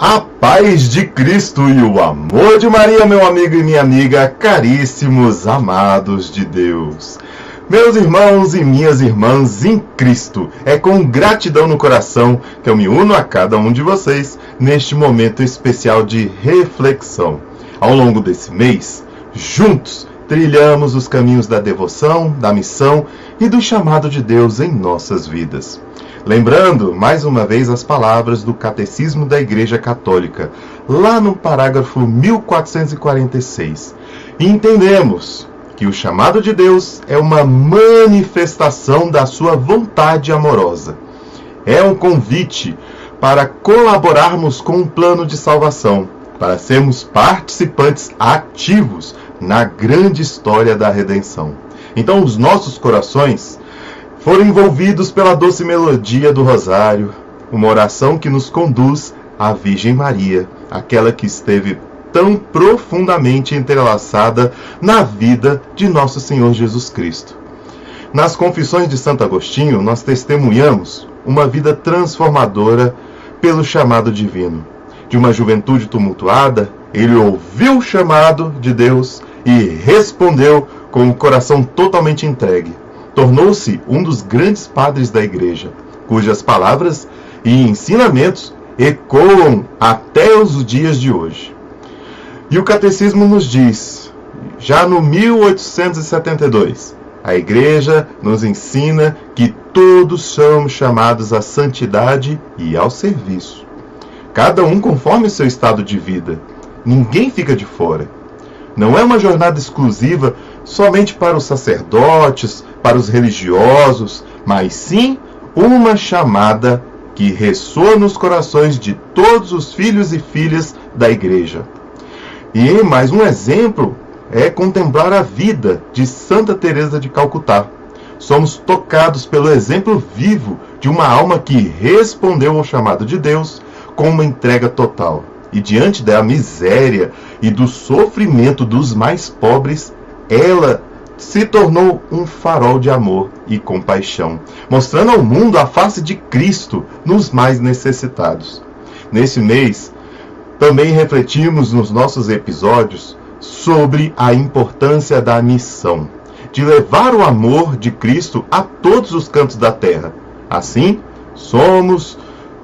A paz de Cristo e o amor de Maria, meu amigo e minha amiga, caríssimos amados de Deus. Meus irmãos e minhas irmãs em Cristo, é com gratidão no coração que eu me uno a cada um de vocês neste momento especial de reflexão. Ao longo desse mês, juntos trilhamos os caminhos da devoção, da missão e do chamado de Deus em nossas vidas. Lembrando, mais uma vez, as palavras do Catecismo da Igreja Católica, lá no parágrafo 1446. E entendemos que o chamado de Deus é uma manifestação da sua vontade amorosa. É um convite para colaborarmos com o um plano de salvação, para sermos participantes ativos na grande história da redenção. Então, os nossos corações foram envolvidos pela doce melodia do Rosário, uma oração que nos conduz à Virgem Maria, aquela que esteve tão profundamente entrelaçada na vida de nosso Senhor Jesus Cristo. Nas Confissões de Santo Agostinho, nós testemunhamos uma vida transformadora pelo chamado divino. De uma juventude tumultuada, ele ouviu o chamado de Deus e respondeu com o coração totalmente entregue tornou-se um dos grandes padres da Igreja, cujas palavras e ensinamentos ecoam até os dias de hoje. E o Catecismo nos diz, já no 1872, a Igreja nos ensina que todos somos chamados à santidade e ao serviço. Cada um conforme o seu estado de vida. Ninguém fica de fora. Não é uma jornada exclusiva somente para os sacerdotes, para os religiosos, mas sim uma chamada que ressoa nos corações de todos os filhos e filhas da igreja. E mais um exemplo é contemplar a vida de Santa Teresa de Calcutá. Somos tocados pelo exemplo vivo de uma alma que respondeu ao chamado de Deus com uma entrega total. E diante da miséria e do sofrimento dos mais pobres, ela se tornou um farol de amor e compaixão, mostrando ao mundo a face de Cristo nos mais necessitados. Nesse mês, também refletimos nos nossos episódios sobre a importância da missão, de levar o amor de Cristo a todos os cantos da terra. Assim, somos,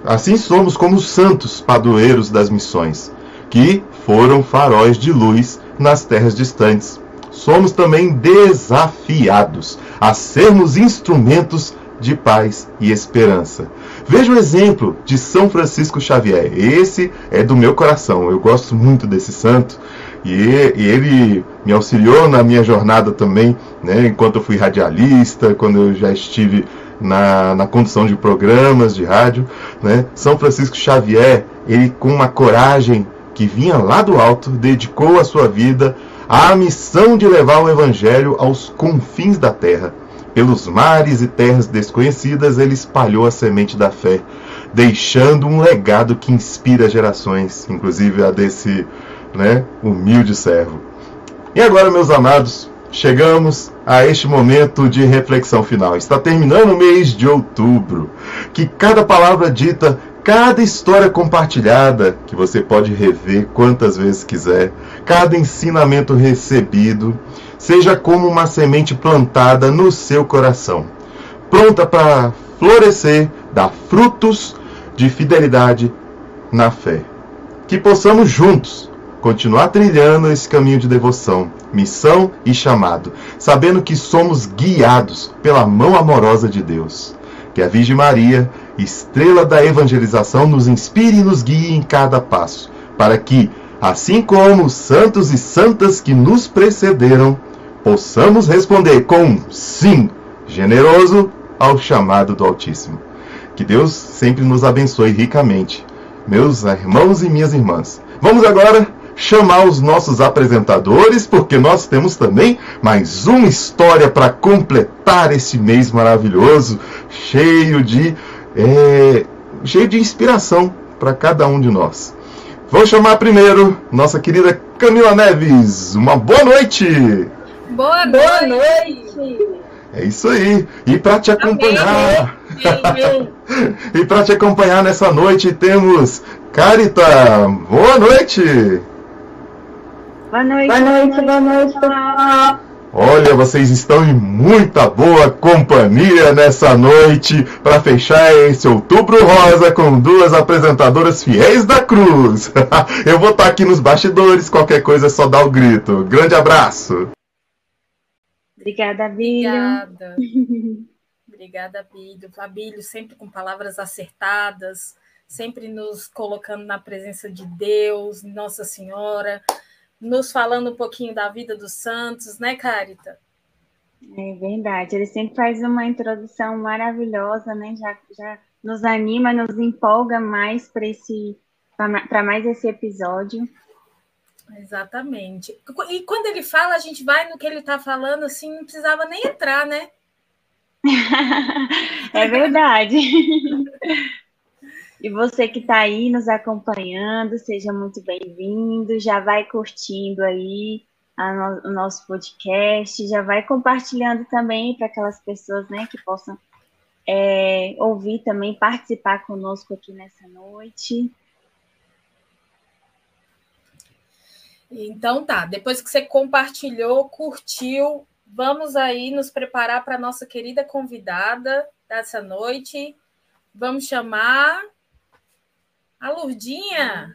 assim somos como os santos padroeiros das missões, que foram faróis de luz nas terras distantes somos também desafiados a sermos instrumentos de paz e esperança. Veja o exemplo de São Francisco Xavier. Esse é do meu coração. Eu gosto muito desse santo e ele me auxiliou na minha jornada também, né, enquanto eu fui radialista, quando eu já estive na, na condução de programas de rádio. Né. São Francisco Xavier, ele com uma coragem que vinha lá do alto, dedicou a sua vida a missão de levar o Evangelho aos confins da terra. Pelos mares e terras desconhecidas, ele espalhou a semente da fé, deixando um legado que inspira gerações, inclusive a desse né, humilde servo. E agora, meus amados, chegamos a este momento de reflexão final. Está terminando o mês de outubro. Que cada palavra dita Cada história compartilhada, que você pode rever quantas vezes quiser, cada ensinamento recebido, seja como uma semente plantada no seu coração, pronta para florescer, dar frutos de fidelidade na fé. Que possamos juntos continuar trilhando esse caminho de devoção, missão e chamado, sabendo que somos guiados pela mão amorosa de Deus. Que a Virgem Maria estrela da evangelização, nos inspire e nos guie em cada passo, para que, assim como os santos e santas que nos precederam, possamos responder com sim generoso ao chamado do Altíssimo. Que Deus sempre nos abençoe ricamente, meus irmãos e minhas irmãs. Vamos agora chamar os nossos apresentadores, porque nós temos também mais uma história para completar esse mês maravilhoso, cheio de é, cheio de inspiração para cada um de nós. Vou chamar primeiro nossa querida Camila Neves. Uma boa noite! Boa noite! Boa noite. É isso aí. E para te acompanhar. e para te acompanhar nessa noite temos Carita. Boa noite. Boa noite. Boa noite, boa noite, pessoal. Olha, vocês estão em muita boa companhia nessa noite para fechar esse outubro rosa com duas apresentadoras fiéis da Cruz. Eu vou estar aqui nos bastidores, qualquer coisa é só dar o grito. Grande abraço. Obrigada, Bílio. Obrigada. Obrigada, Bílio. Fabílio, sempre com palavras acertadas, sempre nos colocando na presença de Deus, Nossa Senhora, nos falando um pouquinho da vida dos santos, né, Carita? É verdade. Ele sempre faz uma introdução maravilhosa, né? Já, já nos anima, nos empolga mais para esse para mais esse episódio. Exatamente. E quando ele fala, a gente vai no que ele está falando, assim, não precisava nem entrar, né? é verdade. e você que está aí nos acompanhando, seja muito bem-vindo. Já vai curtindo aí no, o nosso podcast, já vai compartilhando também para aquelas pessoas né, que possam é, ouvir também, participar conosco aqui nessa noite. Então tá, depois que você compartilhou, curtiu, vamos aí nos preparar para a nossa querida convidada dessa noite. Vamos chamar a Lurdinha.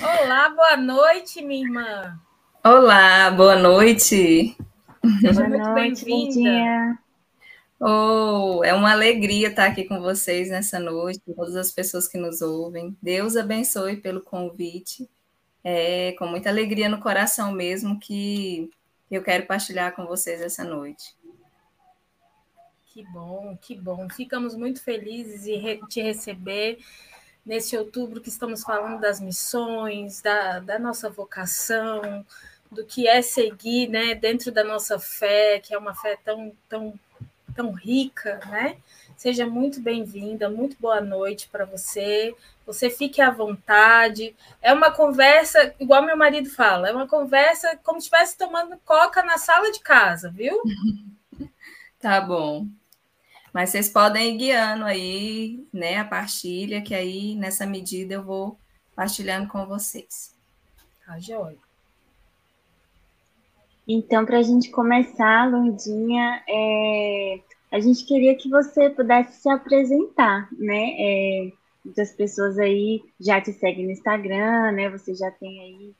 Olá, boa noite, minha irmã. Olá, boa noite. Seja muito bem-vinda. Oh, é uma alegria estar aqui com vocês nessa noite, todas as pessoas que nos ouvem. Deus abençoe pelo convite. É com muita alegria no coração mesmo que eu quero partilhar com vocês essa noite. Que bom, que bom. Ficamos muito felizes de te receber nesse outubro que estamos falando das missões, da, da nossa vocação, do que é seguir, né, dentro da nossa fé, que é uma fé tão, tão, tão rica, né? Seja muito bem-vinda, muito boa noite para você. Você fique à vontade. É uma conversa, igual meu marido fala, é uma conversa como se estivesse tomando coca na sala de casa, viu? tá bom. Mas vocês podem ir guiando aí, né, a partilha, que aí nessa medida eu vou partilhando com vocês. Tá joia. Então, para a gente começar, Lundinha, é, a gente queria que você pudesse se apresentar, né? É, muitas pessoas aí já te seguem no Instagram, né? Você já tem aí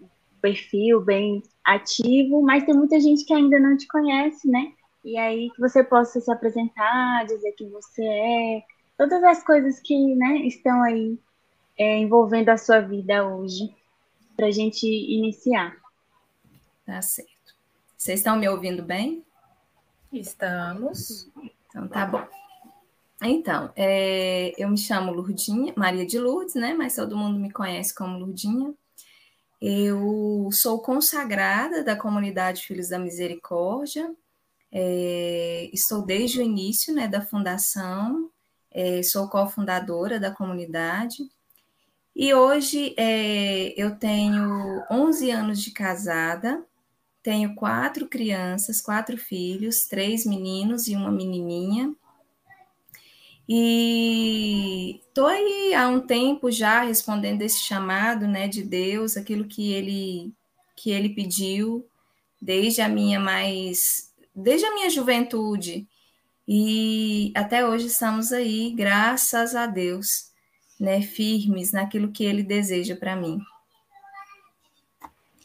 um perfil bem ativo, mas tem muita gente que ainda não te conhece, né? E aí que você possa se apresentar, dizer quem você é, todas as coisas que né, estão aí é, envolvendo a sua vida hoje, para a gente iniciar. Tá certo. Vocês estão me ouvindo bem? Estamos. Então tá bom. Então, é, eu me chamo Lurdinha, Maria de Lourdes, né? Mas todo mundo me conhece como Lurdinha. Eu sou consagrada da comunidade Filhos da Misericórdia. É, estou desde o início né, da fundação, é, sou cofundadora da comunidade. E hoje é, eu tenho 11 anos de casada, tenho quatro crianças, quatro filhos, três meninos e uma menininha. E estou aí há um tempo já respondendo esse chamado, né, de Deus, aquilo que ele que ele pediu desde a minha mais desde a minha juventude. E até hoje estamos aí, graças a Deus, né, firmes naquilo que ele deseja para mim.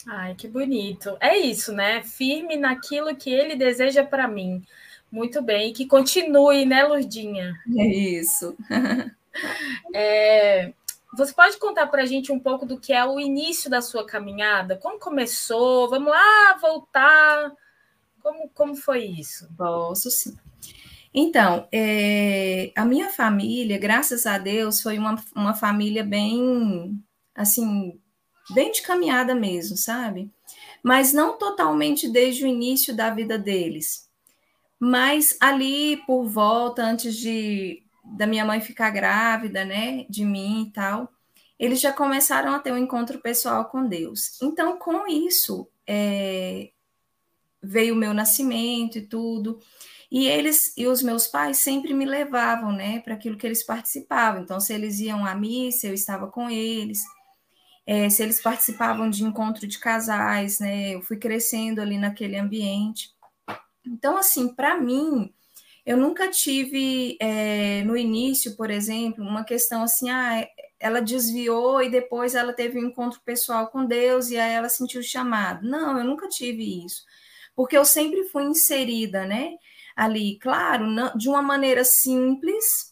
Ai, que bonito. É isso, né? Firme naquilo que ele deseja para mim. Muito bem. Que continue, né, Lurdinha? É isso. é, você pode contar para a gente um pouco do que é o início da sua caminhada? Como começou? Vamos lá, voltar. Como, como foi isso? Posso sim. Então, é, a minha família, graças a Deus, foi uma, uma família bem, assim, bem de caminhada mesmo, sabe? Mas não totalmente desde o início da vida deles. Mas ali por volta, antes de da minha mãe ficar grávida, né, de mim e tal, eles já começaram a ter um encontro pessoal com Deus. Então, com isso, é, veio o meu nascimento e tudo. E eles e os meus pais sempre me levavam, né, para aquilo que eles participavam. Então, se eles iam à missa, eu estava com eles. É, se eles participavam de encontro de casais, né, eu fui crescendo ali naquele ambiente. Então, assim, para mim, eu nunca tive é, no início, por exemplo, uma questão assim, ah, ela desviou e depois ela teve um encontro pessoal com Deus e aí ela sentiu o chamado. Não, eu nunca tive isso, porque eu sempre fui inserida, né? ali, claro, de uma maneira simples,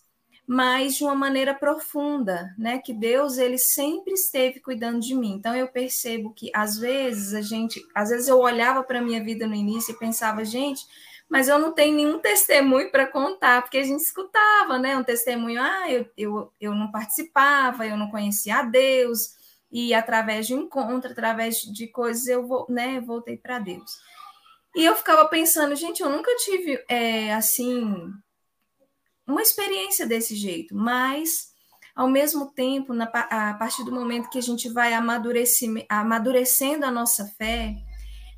mas de uma maneira profunda, né? Que Deus ele sempre esteve cuidando de mim. Então eu percebo que às vezes a gente, às vezes eu olhava para a minha vida no início e pensava, gente, mas eu não tenho nenhum testemunho para contar, porque a gente escutava, né? Um testemunho, ah, eu, eu, eu não participava, eu não conhecia a Deus, e através de encontro, através de coisas, eu vou, né, voltei para Deus. E eu ficava pensando, gente, eu nunca tive é, assim uma experiência desse jeito, mas ao mesmo tempo, na, a partir do momento que a gente vai amadurecendo a nossa fé,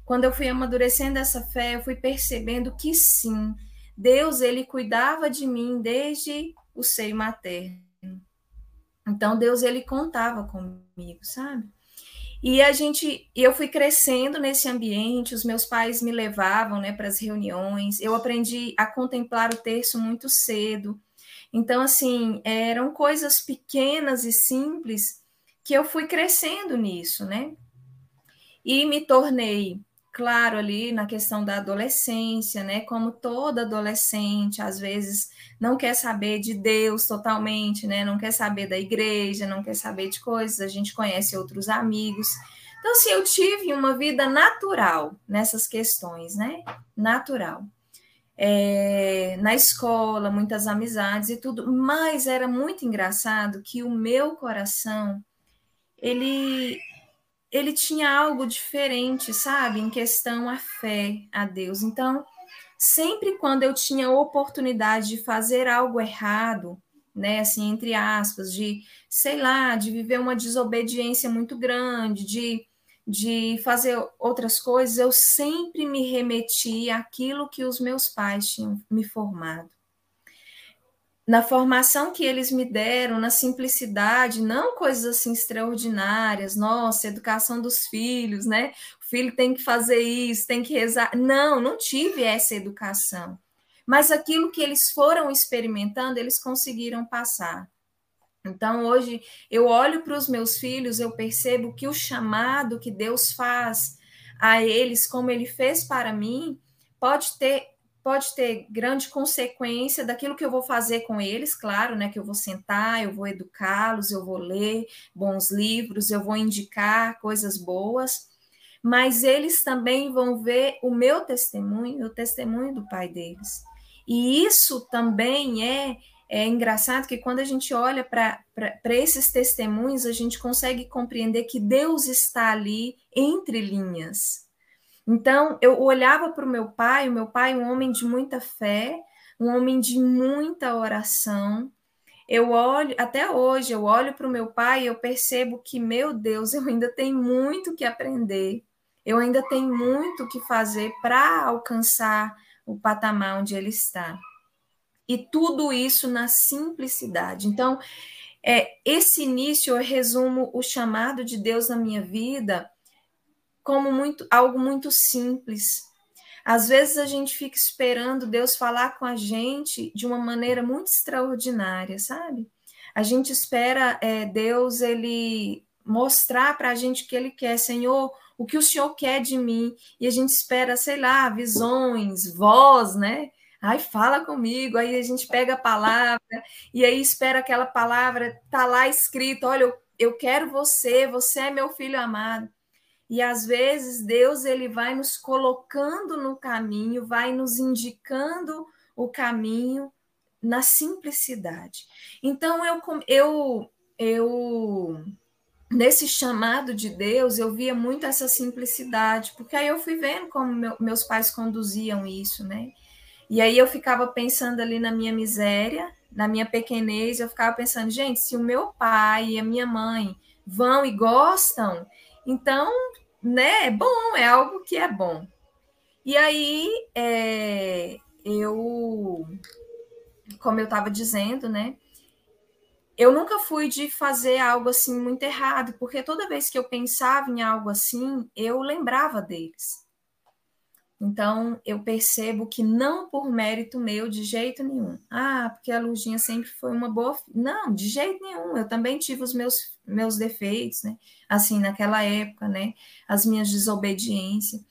quando eu fui amadurecendo essa fé, eu fui percebendo que sim, Deus ele cuidava de mim desde o seio materno. Então Deus ele contava comigo, sabe? E a gente, eu fui crescendo nesse ambiente, os meus pais me levavam, né, para as reuniões. Eu aprendi a contemplar o terço muito cedo. Então, assim, eram coisas pequenas e simples que eu fui crescendo nisso, né? E me tornei claro ali na questão da adolescência, né? Como toda adolescente, às vezes não quer saber de Deus totalmente, né? Não quer saber da igreja, não quer saber de coisas, a gente conhece outros amigos. Então, assim, eu tive uma vida natural nessas questões, né? Natural. É, na escola, muitas amizades e tudo, mas era muito engraçado que o meu coração ele ele tinha algo diferente, sabe, em questão à fé a Deus. Então, sempre quando eu tinha oportunidade de fazer algo errado, né, assim, entre aspas, de, sei lá, de viver uma desobediência muito grande, de, de fazer outras coisas, eu sempre me remeti àquilo que os meus pais tinham me formado na formação que eles me deram, na simplicidade, não coisas assim extraordinárias, nossa, educação dos filhos, né? O filho tem que fazer isso, tem que rezar. Não, não tive essa educação. Mas aquilo que eles foram experimentando, eles conseguiram passar. Então, hoje, eu olho para os meus filhos, eu percebo que o chamado que Deus faz a eles, como ele fez para mim, pode ter pode ter grande consequência daquilo que eu vou fazer com eles, claro, né? Que eu vou sentar, eu vou educá-los, eu vou ler bons livros, eu vou indicar coisas boas, mas eles também vão ver o meu testemunho, o testemunho do pai deles. E isso também é, é engraçado que quando a gente olha para esses testemunhos, a gente consegue compreender que Deus está ali entre linhas então, eu olhava para o meu pai, o meu pai, um homem de muita fé, um homem de muita oração. Eu olho, até hoje, eu olho para o meu pai e eu percebo que, meu Deus, eu ainda tenho muito que aprender, eu ainda tenho muito que fazer para alcançar o patamar onde ele está. E tudo isso na simplicidade. Então, é, esse início eu resumo o chamado de Deus na minha vida como muito, algo muito simples. Às vezes a gente fica esperando Deus falar com a gente de uma maneira muito extraordinária, sabe? A gente espera é, Deus ele mostrar para a gente o que Ele quer, Senhor, o que o Senhor quer de mim, e a gente espera, sei lá, visões, voz, né? Ai, fala comigo. Aí a gente pega a palavra e aí espera aquela palavra, tá lá escrito: olha, eu, eu quero você, você é meu filho amado. E às vezes Deus ele vai nos colocando no caminho, vai nos indicando o caminho na simplicidade. Então eu eu eu nesse chamado de Deus eu via muito essa simplicidade, porque aí eu fui vendo como meu, meus pais conduziam isso, né? E aí eu ficava pensando ali na minha miséria, na minha pequenez, eu ficava pensando, gente, se o meu pai e a minha mãe vão e gostam, então, né, é bom, é algo que é bom. E aí, é, eu, como eu estava dizendo, né, eu nunca fui de fazer algo assim muito errado, porque toda vez que eu pensava em algo assim, eu lembrava deles. Então, eu percebo que não por mérito meu de jeito nenhum. Ah, porque a Lurdinha sempre foi uma boa. Não, de jeito nenhum. Eu também tive os meus, meus defeitos, né? Assim, naquela época, né? As minhas desobediências.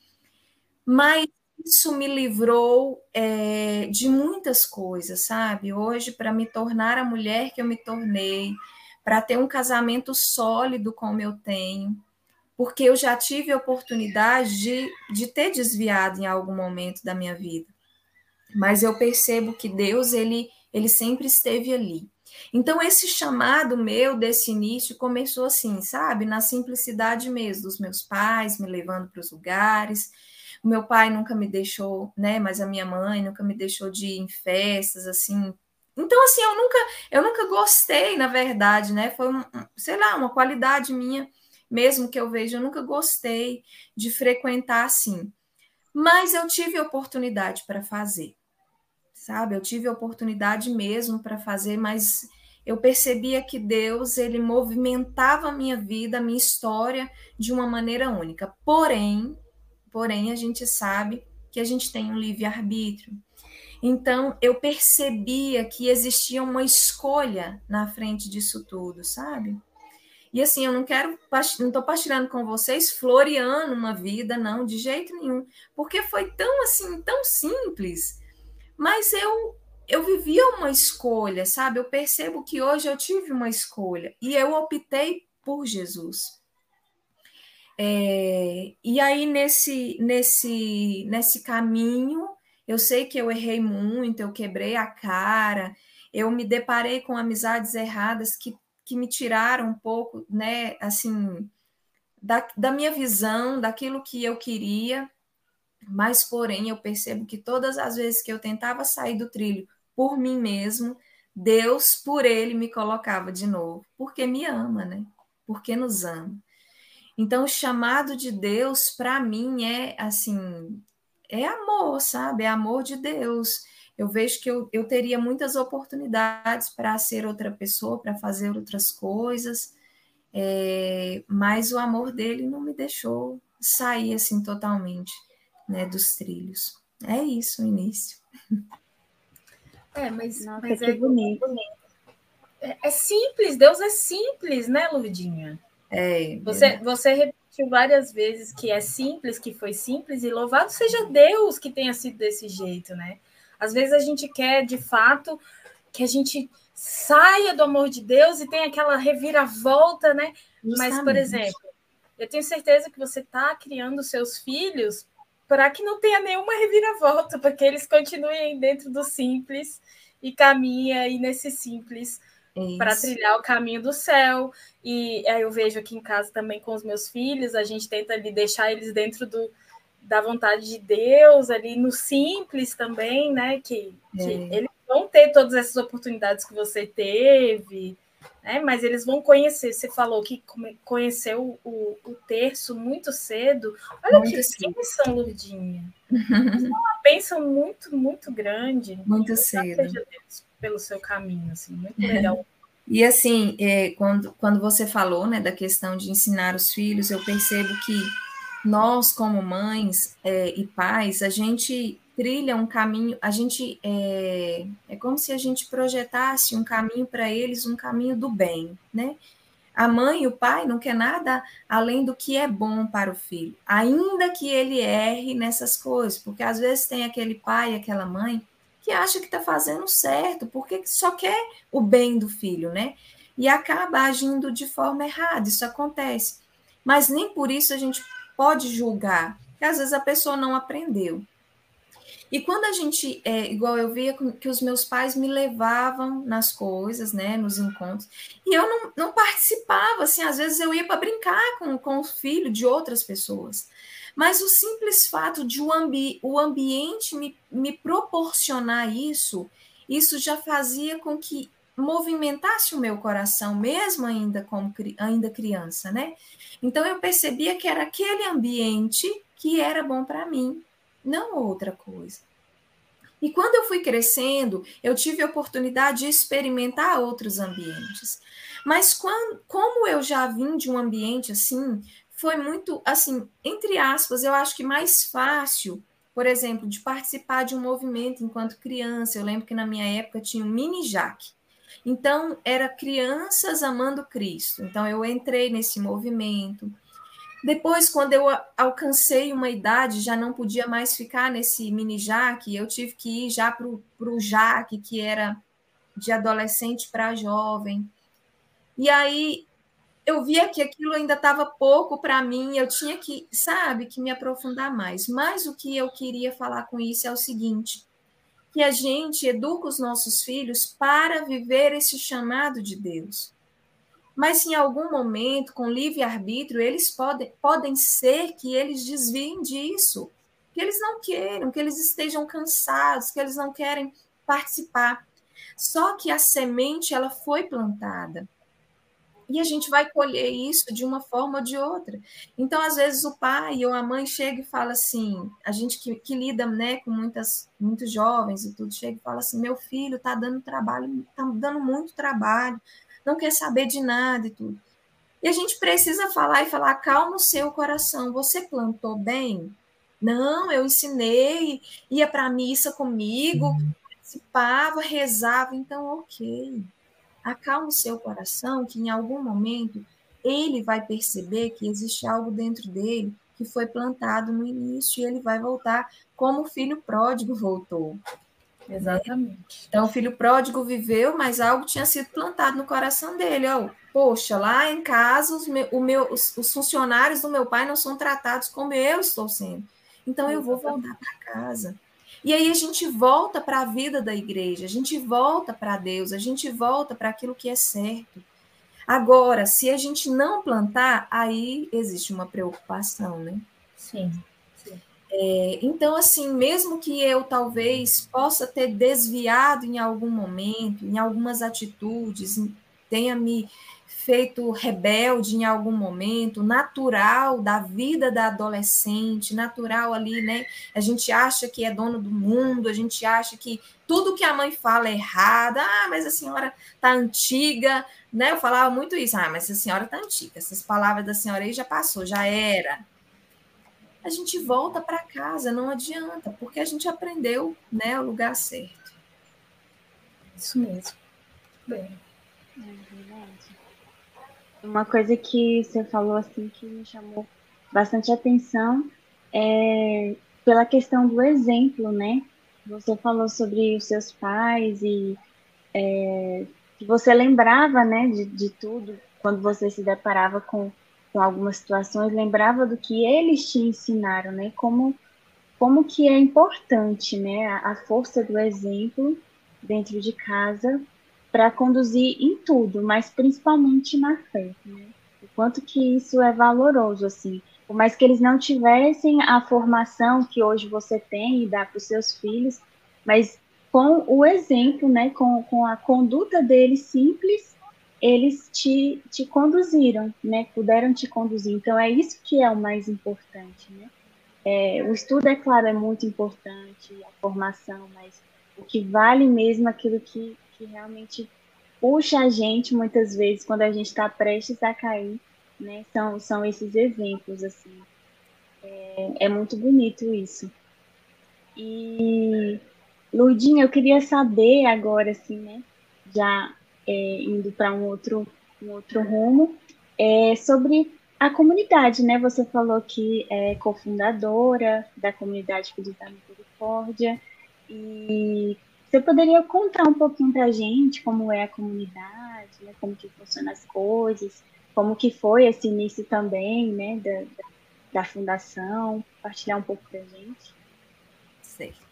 Mas isso me livrou é, de muitas coisas, sabe? Hoje, para me tornar a mulher que eu me tornei, para ter um casamento sólido como eu tenho, porque eu já tive a oportunidade de, de ter desviado em algum momento da minha vida. Mas eu percebo que Deus, ele, ele sempre esteve ali. Então, esse chamado meu desse início começou assim, sabe? Na simplicidade mesmo, dos meus pais me levando para os lugares. O meu pai nunca me deixou, né? Mas a minha mãe nunca me deixou de ir em festas, assim. Então, assim, eu nunca, eu nunca gostei, na verdade, né? Foi, um, sei lá, uma qualidade minha mesmo que eu veja, eu nunca gostei de frequentar assim. Mas eu tive oportunidade para fazer, sabe? Eu tive oportunidade mesmo para fazer, mas eu percebia que Deus ele movimentava a minha vida, a minha história de uma maneira única. Porém, porém a gente sabe que a gente tem um livre arbítrio. Então eu percebia que existia uma escolha na frente disso tudo, sabe? E assim, eu não quero, não estou partilhando com vocês, floreando uma vida, não, de jeito nenhum, porque foi tão assim, tão simples. Mas eu eu vivia uma escolha, sabe? Eu percebo que hoje eu tive uma escolha e eu optei por Jesus. É, e aí nesse nesse nesse caminho, eu sei que eu errei muito, eu quebrei a cara, eu me deparei com amizades erradas que que me tiraram um pouco, né, assim, da, da minha visão, daquilo que eu queria, mas porém eu percebo que todas as vezes que eu tentava sair do trilho por mim mesmo, Deus, por ele, me colocava de novo, porque me ama, né? Porque nos ama. Então, o chamado de Deus, para mim, é assim: é amor, sabe? É amor de Deus eu vejo que eu, eu teria muitas oportunidades para ser outra pessoa, para fazer outras coisas, é, mas o amor dele não me deixou sair assim totalmente né, dos trilhos. É isso o início. É, mas, Nossa, mas é bonito. É, é, simples, Deus é simples, né, Lurdinha? É. Você, você repetiu várias vezes que é simples, que foi simples, e louvado seja Deus que tenha sido desse jeito, né? Às vezes a gente quer, de fato, que a gente saia do amor de Deus e tenha aquela reviravolta, né? Justamente. Mas, por exemplo, eu tenho certeza que você está criando seus filhos para que não tenha nenhuma reviravolta, para que eles continuem dentro do simples e caminhem aí nesse simples para trilhar o caminho do céu. E aí eu vejo aqui em casa também com os meus filhos, a gente tenta ali deixar eles dentro do, da vontade de Deus ali no simples também, né? Que, é. que eles vão ter todas essas oportunidades que você teve, né? Mas eles vão conhecer. Você falou que conheceu o, o terço muito cedo. Olha muito que cedo. bênção, Lurdinha. é uma bênção muito, muito grande. Muito cedo. pelo seu caminho, assim, muito legal. E assim, é, quando, quando você falou né, da questão de ensinar os filhos, eu percebo que nós, como mães é, e pais, a gente trilha um caminho, a gente é, é como se a gente projetasse um caminho para eles, um caminho do bem, né? A mãe e o pai não quer nada além do que é bom para o filho, ainda que ele erre nessas coisas, porque às vezes tem aquele pai, aquela mãe que acha que está fazendo certo, porque só quer o bem do filho, né? E acaba agindo de forma errada, isso acontece. Mas nem por isso a gente pode julgar, que às vezes a pessoa não aprendeu. E quando a gente, é, igual eu via que os meus pais me levavam nas coisas, né, nos encontros, e eu não, não participava, assim, às vezes eu ia para brincar com, com o filho de outras pessoas. Mas o simples fato de o, ambi o ambiente me, me proporcionar isso, isso já fazia com que movimentasse o meu coração, mesmo ainda como ainda criança, né? Então eu percebia que era aquele ambiente que era bom para mim, não outra coisa. E quando eu fui crescendo, eu tive a oportunidade de experimentar outros ambientes. Mas quando, como eu já vim de um ambiente assim, foi muito, assim, entre aspas, eu acho que mais fácil, por exemplo, de participar de um movimento enquanto criança. Eu lembro que na minha época tinha um mini Jaque. Então, era crianças amando Cristo. Então, eu entrei nesse movimento. Depois, quando eu alcancei uma idade, já não podia mais ficar nesse mini Jaque, eu tive que ir já para o Jaque, que era de adolescente para jovem. E aí eu via que aquilo ainda estava pouco para mim, eu tinha que, sabe, que me aprofundar mais. Mas o que eu queria falar com isso é o seguinte: que a gente educa os nossos filhos para viver esse chamado de Deus. Mas em algum momento, com livre-arbítrio, eles podem, podem ser que eles desviem disso, que eles não queiram, que eles estejam cansados, que eles não querem participar. Só que a semente ela foi plantada. E a gente vai colher isso de uma forma ou de outra. Então, às vezes, o pai ou a mãe chega e fala assim: a gente que, que lida né, com muitas, muitos jovens e tudo, chega e fala assim: meu filho está dando trabalho, está dando muito trabalho, não quer saber de nada e tudo. E a gente precisa falar e falar: calma o seu coração, você plantou bem? Não, eu ensinei, ia para a missa comigo, uhum. participava, rezava, então, ok acalma o seu coração, que em algum momento ele vai perceber que existe algo dentro dele que foi plantado no início e ele vai voltar como o filho pródigo voltou. Exatamente. Então, o filho pródigo viveu, mas algo tinha sido plantado no coração dele. Ó, poxa, lá em casa, os, meu, o meu, os, os funcionários do meu pai não são tratados como eu estou sendo. Então, eu vou voltar para casa. E aí a gente volta para a vida da igreja, a gente volta para Deus, a gente volta para aquilo que é certo. Agora, se a gente não plantar, aí existe uma preocupação, né? Sim. É, então, assim, mesmo que eu talvez possa ter desviado em algum momento, em algumas atitudes, tenha me feito rebelde em algum momento, natural da vida da adolescente, natural ali, né? A gente acha que é dono do mundo, a gente acha que tudo que a mãe fala é errado. Ah, mas a senhora tá antiga, né? Eu falava muito isso. Ah, mas a senhora tá antiga. Essas palavras da senhora aí já passou, já era. A gente volta para casa, não adianta, porque a gente aprendeu, né, o lugar certo. Isso mesmo. Bem. É verdade. Uma coisa que você falou assim que me chamou bastante atenção é pela questão do exemplo, né? Você falou sobre os seus pais e é, que você lembrava, né, de, de tudo quando você se deparava com, com algumas situações, lembrava do que eles te ensinaram, né? Como como que é importante, né, a, a força do exemplo dentro de casa para conduzir em tudo, mas principalmente na fé, né? O quanto que isso é valoroso, assim. Por mais que eles não tivessem a formação que hoje você tem e dá para os seus filhos, mas com o exemplo, né, com, com a conduta deles simples, eles te, te conduziram, né, puderam te conduzir. Então, é isso que é o mais importante, né? É, o estudo, é claro, é muito importante, a formação, mas o que vale mesmo é aquilo que, que realmente puxa a gente muitas vezes quando a gente está prestes a cair, né? São, são esses exemplos, assim. É, é muito bonito isso. E, Lurdinha, eu queria saber agora, assim, né? Já é, indo para um outro, um outro rumo, é, sobre a comunidade, né? Você falou que é cofundadora da comunidade Filhos da Misericórdia. E você poderia contar um pouquinho para a gente como é a comunidade, né, como que funcionam as coisas, como que foi esse início também, né, da, da, da fundação, compartilhar um pouco para a gente? Certo.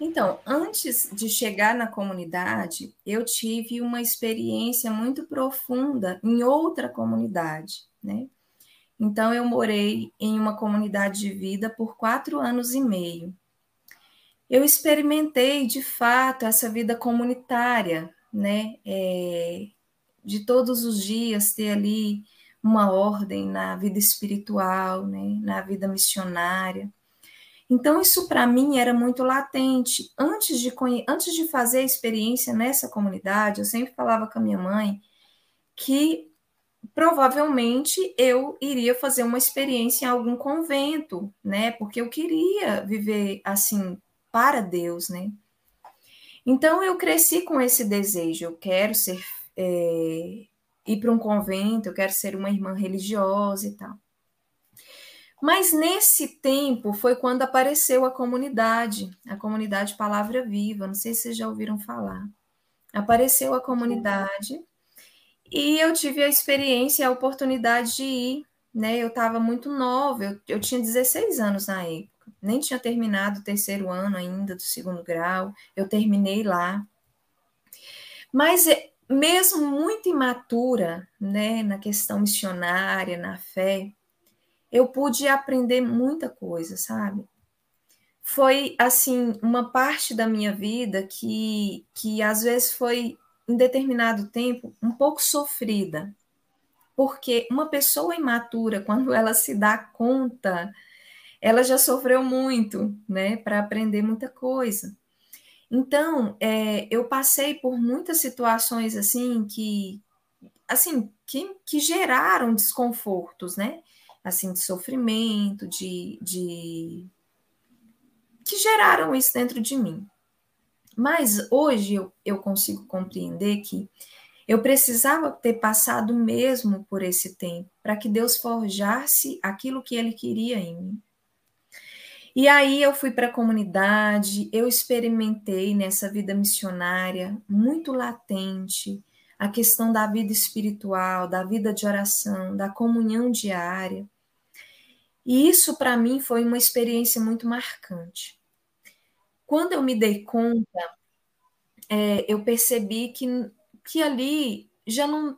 Então, antes de chegar na comunidade, eu tive uma experiência muito profunda em outra comunidade, né? Então, eu morei em uma comunidade de vida por quatro anos e meio. Eu experimentei de fato essa vida comunitária, né? É, de todos os dias ter ali uma ordem na vida espiritual, né? na vida missionária. Então, isso para mim era muito latente. Antes de, antes de fazer a experiência nessa comunidade, eu sempre falava com a minha mãe que provavelmente eu iria fazer uma experiência em algum convento, né? Porque eu queria viver assim para Deus, né? Então eu cresci com esse desejo. Eu quero ser é, ir para um convento, eu quero ser uma irmã religiosa e tal. Mas nesse tempo foi quando apareceu a comunidade, a comunidade Palavra Viva. Não sei se vocês já ouviram falar. Apareceu a comunidade e eu tive a experiência, a oportunidade de ir. Né? Eu estava muito nova, eu, eu tinha 16 anos na época, nem tinha terminado o terceiro ano ainda do segundo grau. Eu terminei lá. Mas é, mesmo muito imatura, né, na questão missionária, na fé, eu pude aprender muita coisa, sabe? Foi assim uma parte da minha vida que que às vezes foi em determinado tempo um pouco sofrida. Porque uma pessoa imatura, quando ela se dá conta, ela já sofreu muito, né, para aprender muita coisa. Então, é, eu passei por muitas situações assim que, assim, que, que geraram desconfortos, né? assim, de sofrimento, de, de que geraram isso dentro de mim. Mas hoje eu, eu consigo compreender que eu precisava ter passado mesmo por esse tempo, para que Deus forjasse aquilo que Ele queria em mim. E aí eu fui para a comunidade, eu experimentei nessa vida missionária muito latente a questão da vida espiritual, da vida de oração, da comunhão diária. E isso, para mim, foi uma experiência muito marcante. Quando eu me dei conta, é, eu percebi que, que ali já não.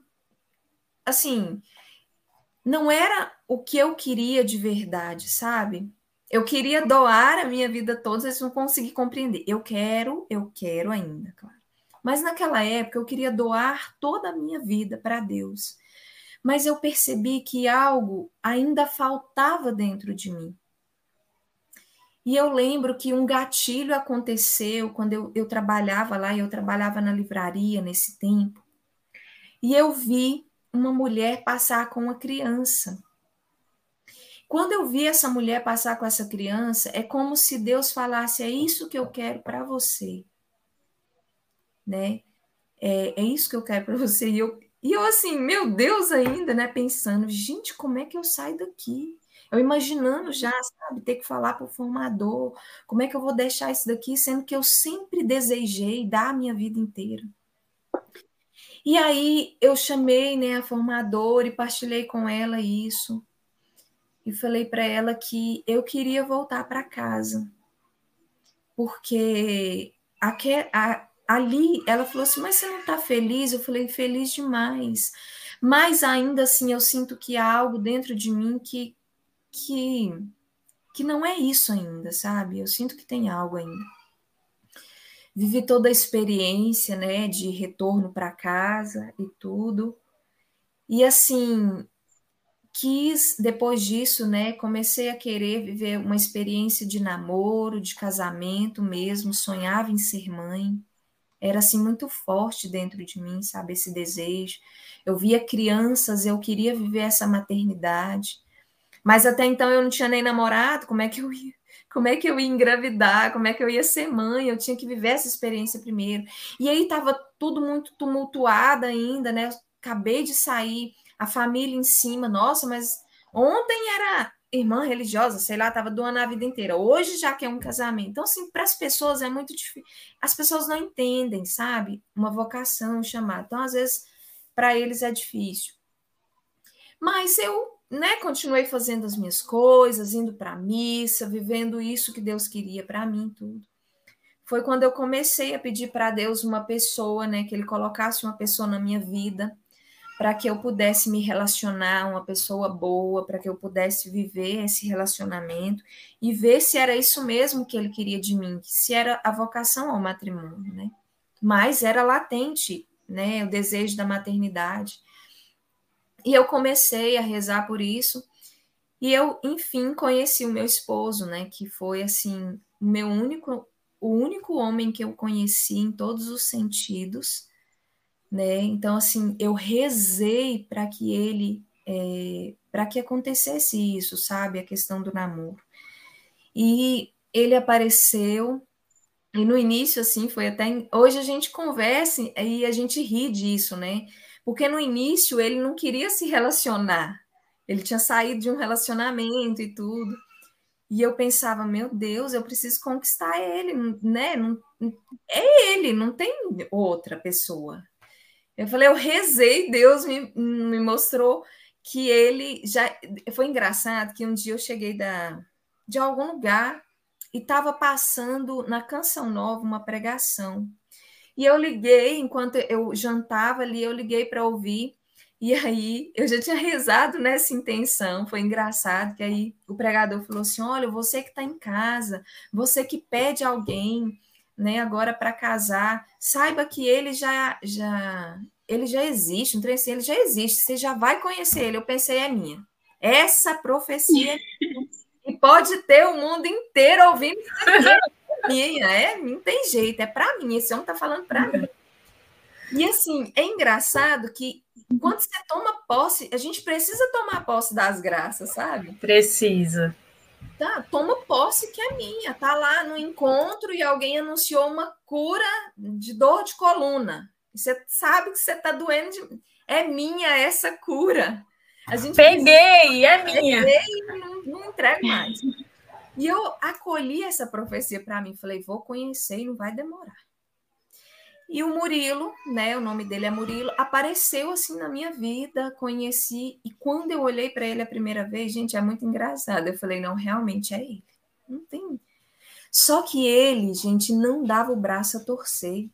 Assim, não era o que eu queria de verdade, sabe? Eu queria doar a minha vida toda, eles não conseguiram compreender. Eu quero, eu quero ainda, claro. Mas naquela época eu queria doar toda a minha vida para Deus mas eu percebi que algo ainda faltava dentro de mim. E eu lembro que um gatilho aconteceu quando eu, eu trabalhava lá, e eu trabalhava na livraria nesse tempo, e eu vi uma mulher passar com uma criança. Quando eu vi essa mulher passar com essa criança, é como se Deus falasse: é isso que eu quero para você. Né? É, é isso que eu quero para você. E eu, e eu assim, meu Deus ainda, né, pensando, gente, como é que eu saio daqui? Eu imaginando já, sabe, ter que falar para o formador, como é que eu vou deixar isso daqui, sendo que eu sempre desejei dar a minha vida inteira. E aí eu chamei, né, a formadora e partilhei com ela isso. E falei para ela que eu queria voltar para casa. Porque a, ali ela falou assim: Mas você não está feliz? Eu falei: Feliz demais. Mas ainda assim eu sinto que há algo dentro de mim que, que, que não é isso ainda, sabe? Eu sinto que tem algo ainda. Vivi toda a experiência, né, de retorno para casa e tudo. E assim, quis, depois disso, né, comecei a querer viver uma experiência de namoro, de casamento mesmo, sonhava em ser mãe era assim muito forte dentro de mim, sabe, esse desejo. Eu via crianças, eu queria viver essa maternidade. Mas até então eu não tinha nem namorado, como é que eu ia? Como é que eu ia engravidar? Como é que eu ia ser mãe? Eu tinha que viver essa experiência primeiro. E aí estava tudo muito tumultuado ainda, né? Acabei de sair, a família em cima. Nossa, mas ontem era irmã religiosa, sei lá, estava doando a vida inteira. Hoje já quer um casamento. Então, assim, para as pessoas é muito difícil. As pessoas não entendem, sabe? Uma vocação, um chamado. Então, às vezes, para eles é difícil. Mas eu, né, continuei fazendo as minhas coisas, indo para a missa, vivendo isso que Deus queria para mim, tudo. Foi quando eu comecei a pedir para Deus uma pessoa, né, que ele colocasse uma pessoa na minha vida para que eu pudesse me relacionar uma pessoa boa, para que eu pudesse viver esse relacionamento e ver se era isso mesmo que ele queria de mim, se era a vocação ao matrimônio, né? Mas era latente, né, o desejo da maternidade. E eu comecei a rezar por isso. E eu, enfim, conheci o meu esposo, né, que foi assim, o meu único o único homem que eu conheci em todos os sentidos né? Então, assim, eu rezei para que ele, é, para que acontecesse isso, sabe? A questão do namoro. E ele apareceu, e no início, assim, foi até. Hoje a gente conversa e a gente ri disso, né? Porque no início ele não queria se relacionar, ele tinha saído de um relacionamento e tudo. E eu pensava, meu Deus, eu preciso conquistar ele, né? Não, é ele, não tem outra pessoa. Eu falei, eu rezei, Deus me, me mostrou que ele já. Foi engraçado que um dia eu cheguei da, de algum lugar e estava passando na Canção Nova uma pregação. E eu liguei, enquanto eu jantava ali, eu liguei para ouvir. E aí eu já tinha rezado nessa intenção. Foi engraçado que aí o pregador falou assim: olha, você que está em casa, você que pede alguém né, agora para casar, saiba que ele já já ele já existe, um trem assim, ele já existe, você já vai conhecer ele. Eu pensei, é minha. Essa profecia e pode ter o mundo inteiro ouvindo é minha, é, não tem jeito, é para mim, esse homem está falando para mim. E assim, é engraçado que quando você toma posse, a gente precisa tomar posse das graças, sabe? Precisa tá, toma posse que é minha. Tá lá no encontro e alguém anunciou uma cura de dor de coluna. Você sabe que você tá doendo de... É minha essa cura. A gente Peguei, é minha. Peguei e não, não entrego mais. E eu acolhi essa profecia para mim. Falei, vou conhecer e não vai demorar. E o Murilo, né, o nome dele é Murilo, apareceu assim na minha vida, conheci, e quando eu olhei para ele a primeira vez, gente, é muito engraçado. Eu falei, não, realmente é ele. Não tem. Só que ele, gente, não dava o braço a torcer,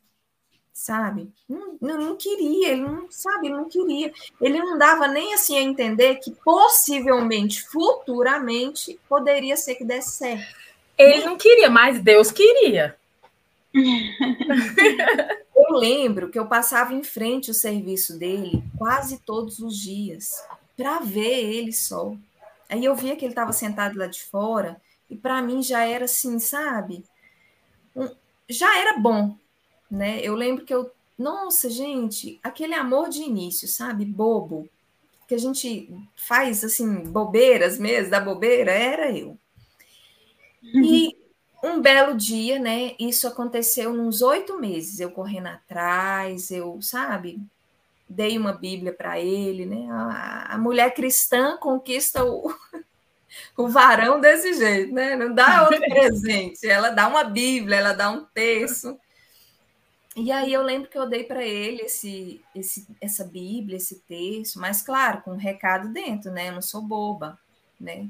sabe? Não, não, queria, ele não, sabe, não queria. Ele não dava nem assim a entender que possivelmente, futuramente, poderia ser que desse certo. Ele não queria, mas Deus queria. eu lembro que eu passava em frente o serviço dele quase todos os dias para ver ele só. Aí eu via que ele estava sentado lá de fora e para mim já era assim, sabe? Um, já era bom, né? Eu lembro que eu, nossa, gente, aquele amor de início, sabe? Bobo, que a gente faz assim, bobeiras mesmo, da bobeira, era eu. E um belo dia, né? Isso aconteceu nos oito meses, eu correndo atrás, eu, sabe, dei uma Bíblia para ele, né? A, a, mulher cristã conquista o, o varão desse jeito, né? Não dá outro presente, ela dá uma Bíblia, ela dá um texto. E aí eu lembro que eu dei para ele esse, esse, essa Bíblia, esse texto, mas claro, com um recado dentro, né? Eu não sou boba, né?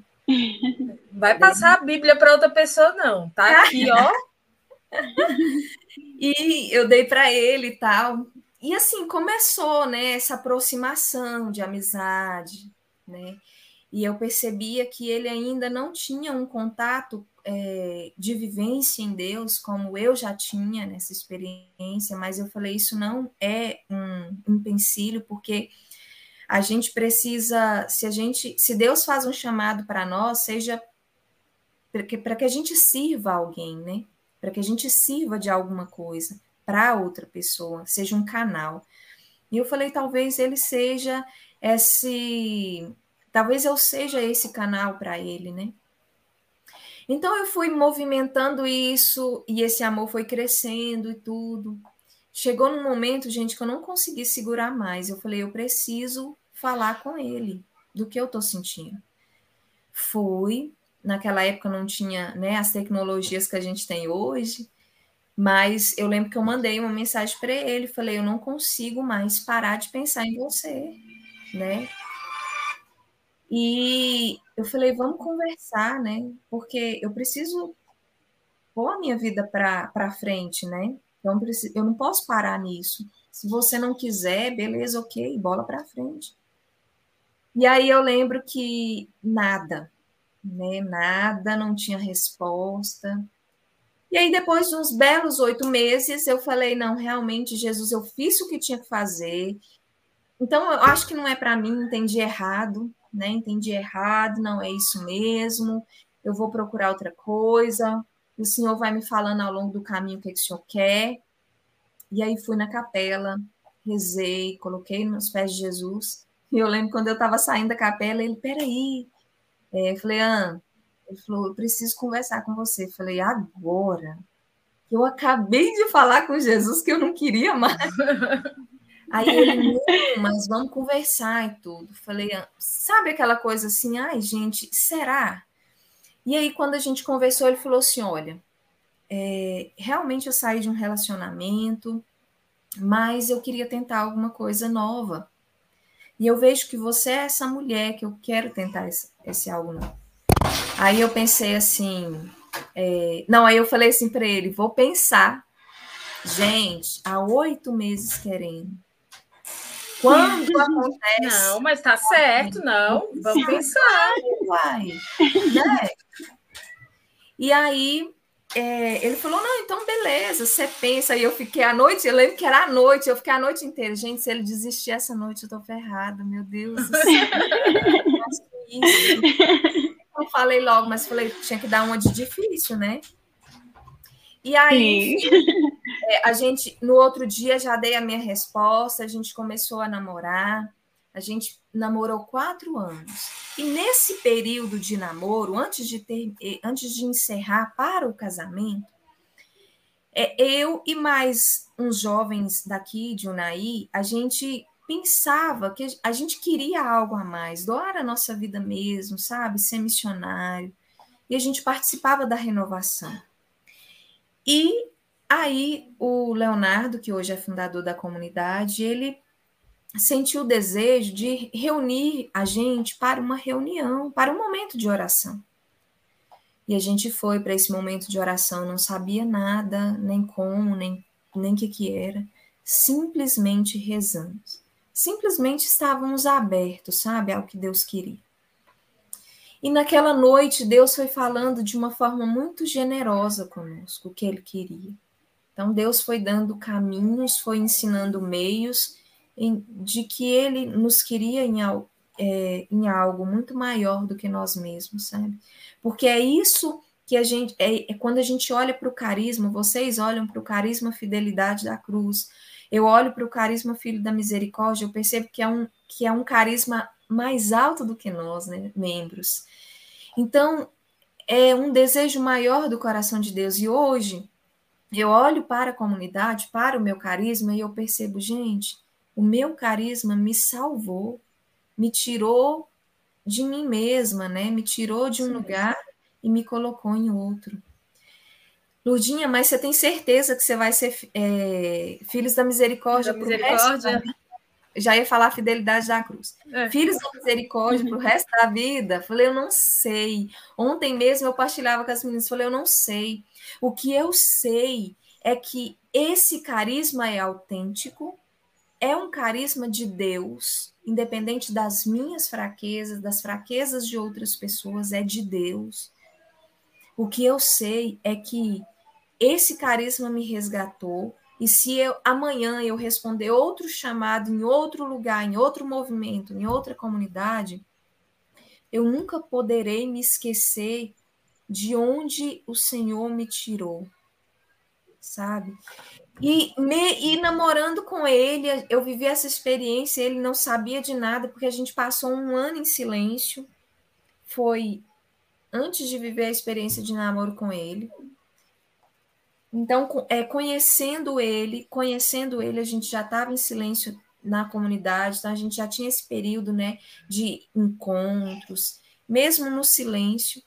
Vai passar a Bíblia para outra pessoa, não. Tá aqui, ó. e eu dei para ele e tal. E assim começou, né, essa aproximação de amizade, né? E eu percebia que ele ainda não tinha um contato é, de vivência em Deus como eu já tinha nessa experiência, mas eu falei isso não é um empecilho, porque a gente precisa, se a gente, se Deus faz um chamado para nós, seja para que, que a gente sirva alguém, né? Para que a gente sirva de alguma coisa para outra pessoa, seja um canal. E eu falei, talvez ele seja esse, talvez eu seja esse canal para ele, né? Então eu fui movimentando isso e esse amor foi crescendo e tudo. Chegou num momento, gente, que eu não consegui segurar mais. Eu falei, eu preciso falar com ele do que eu estou sentindo. Fui, naquela época não tinha né, as tecnologias que a gente tem hoje, mas eu lembro que eu mandei uma mensagem para ele, falei, eu não consigo mais parar de pensar em você, né? E eu falei, vamos conversar, né? Porque eu preciso pôr a minha vida para frente, né? Então, eu não posso parar nisso. Se você não quiser, beleza, ok, bola para frente. E aí eu lembro que nada, né? Nada, não tinha resposta. E aí, depois de uns belos oito meses, eu falei: não, realmente, Jesus, eu fiz o que tinha que fazer. Então, eu acho que não é para mim, entendi errado, né? Entendi errado, não é isso mesmo. Eu vou procurar outra coisa. O Senhor vai me falando ao longo do caminho o que, é que o Senhor quer. E aí fui na capela, rezei, coloquei nos pés de Jesus. E eu lembro quando eu estava saindo da capela, ele, peraí. É, eu falei, ah, ele falou, eu preciso conversar com você. Eu falei, agora? Eu acabei de falar com Jesus que eu não queria mais. Aí ele, não, mas vamos conversar e tudo. Falei, ah, sabe aquela coisa assim, ai, gente, será? E aí, quando a gente conversou, ele falou assim: olha, é, realmente eu saí de um relacionamento, mas eu queria tentar alguma coisa nova. E eu vejo que você é essa mulher que eu quero tentar esse, esse algo novo. Aí eu pensei assim, é, não, aí eu falei assim para ele, vou pensar. Gente, há oito meses querendo. Quando acontece. Não, mas tá certo, não. Vamos pensar. Uai, né? E aí é, ele falou: não, então beleza, você pensa. E eu fiquei a noite, eu lembro que era a noite, eu fiquei a noite inteira. Gente, se ele desistir essa noite, eu tô ferrada, meu Deus do céu. Eu falei logo, mas falei, tinha que dar uma de difícil, né? E aí, é, a gente, no outro dia, já dei a minha resposta, a gente começou a namorar, a gente namorou quatro anos. E nesse período de namoro, antes de, ter, antes de encerrar para o casamento, é, eu e mais uns jovens daqui de Unai, a gente pensava que a gente queria algo a mais, doar a nossa vida mesmo, sabe? Ser missionário. E a gente participava da renovação. E aí o Leonardo, que hoje é fundador da comunidade, ele sentiu o desejo de reunir a gente para uma reunião, para um momento de oração. E a gente foi para esse momento de oração, não sabia nada, nem como, nem nem que, que era, simplesmente rezamos. Simplesmente estávamos abertos, sabe, ao que Deus queria. E naquela noite, Deus foi falando de uma forma muito generosa conosco, o que Ele queria. Então, Deus foi dando caminhos, foi ensinando meios de que Ele nos queria em, é, em algo muito maior do que nós mesmos, sabe? Porque é isso que a gente. É, é quando a gente olha para o carisma, vocês olham para o carisma fidelidade da cruz. Eu olho para o carisma filho da misericórdia, eu percebo que é um, que é um carisma mais alto do que nós, né, membros. Então, é um desejo maior do coração de Deus. E hoje, eu olho para a comunidade, para o meu carisma, e eu percebo, gente, o meu carisma me salvou, me tirou de mim mesma, né? Me tirou de um Sim. lugar e me colocou em outro. Lurdinha, mas você tem certeza que você vai ser é, Filhos da Misericórdia? Da misericórdia já ia falar fidelidade da cruz. É. Filhos da misericórdia para o resto da vida. Falei, eu não sei. Ontem mesmo eu partilhava com as meninas, falei, eu não sei. O que eu sei é que esse carisma é autêntico, é um carisma de Deus, independente das minhas fraquezas, das fraquezas de outras pessoas, é de Deus. O que eu sei é que esse carisma me resgatou, e se eu, amanhã eu responder outro chamado em outro lugar, em outro movimento, em outra comunidade, eu nunca poderei me esquecer de onde o Senhor me tirou, sabe? E, me, e namorando com ele, eu vivi essa experiência, ele não sabia de nada, porque a gente passou um ano em silêncio. Foi antes de viver a experiência de namoro com ele. Então, é, conhecendo ele, conhecendo ele, a gente já estava em silêncio na comunidade, então a gente já tinha esse período né, de encontros, mesmo no silêncio.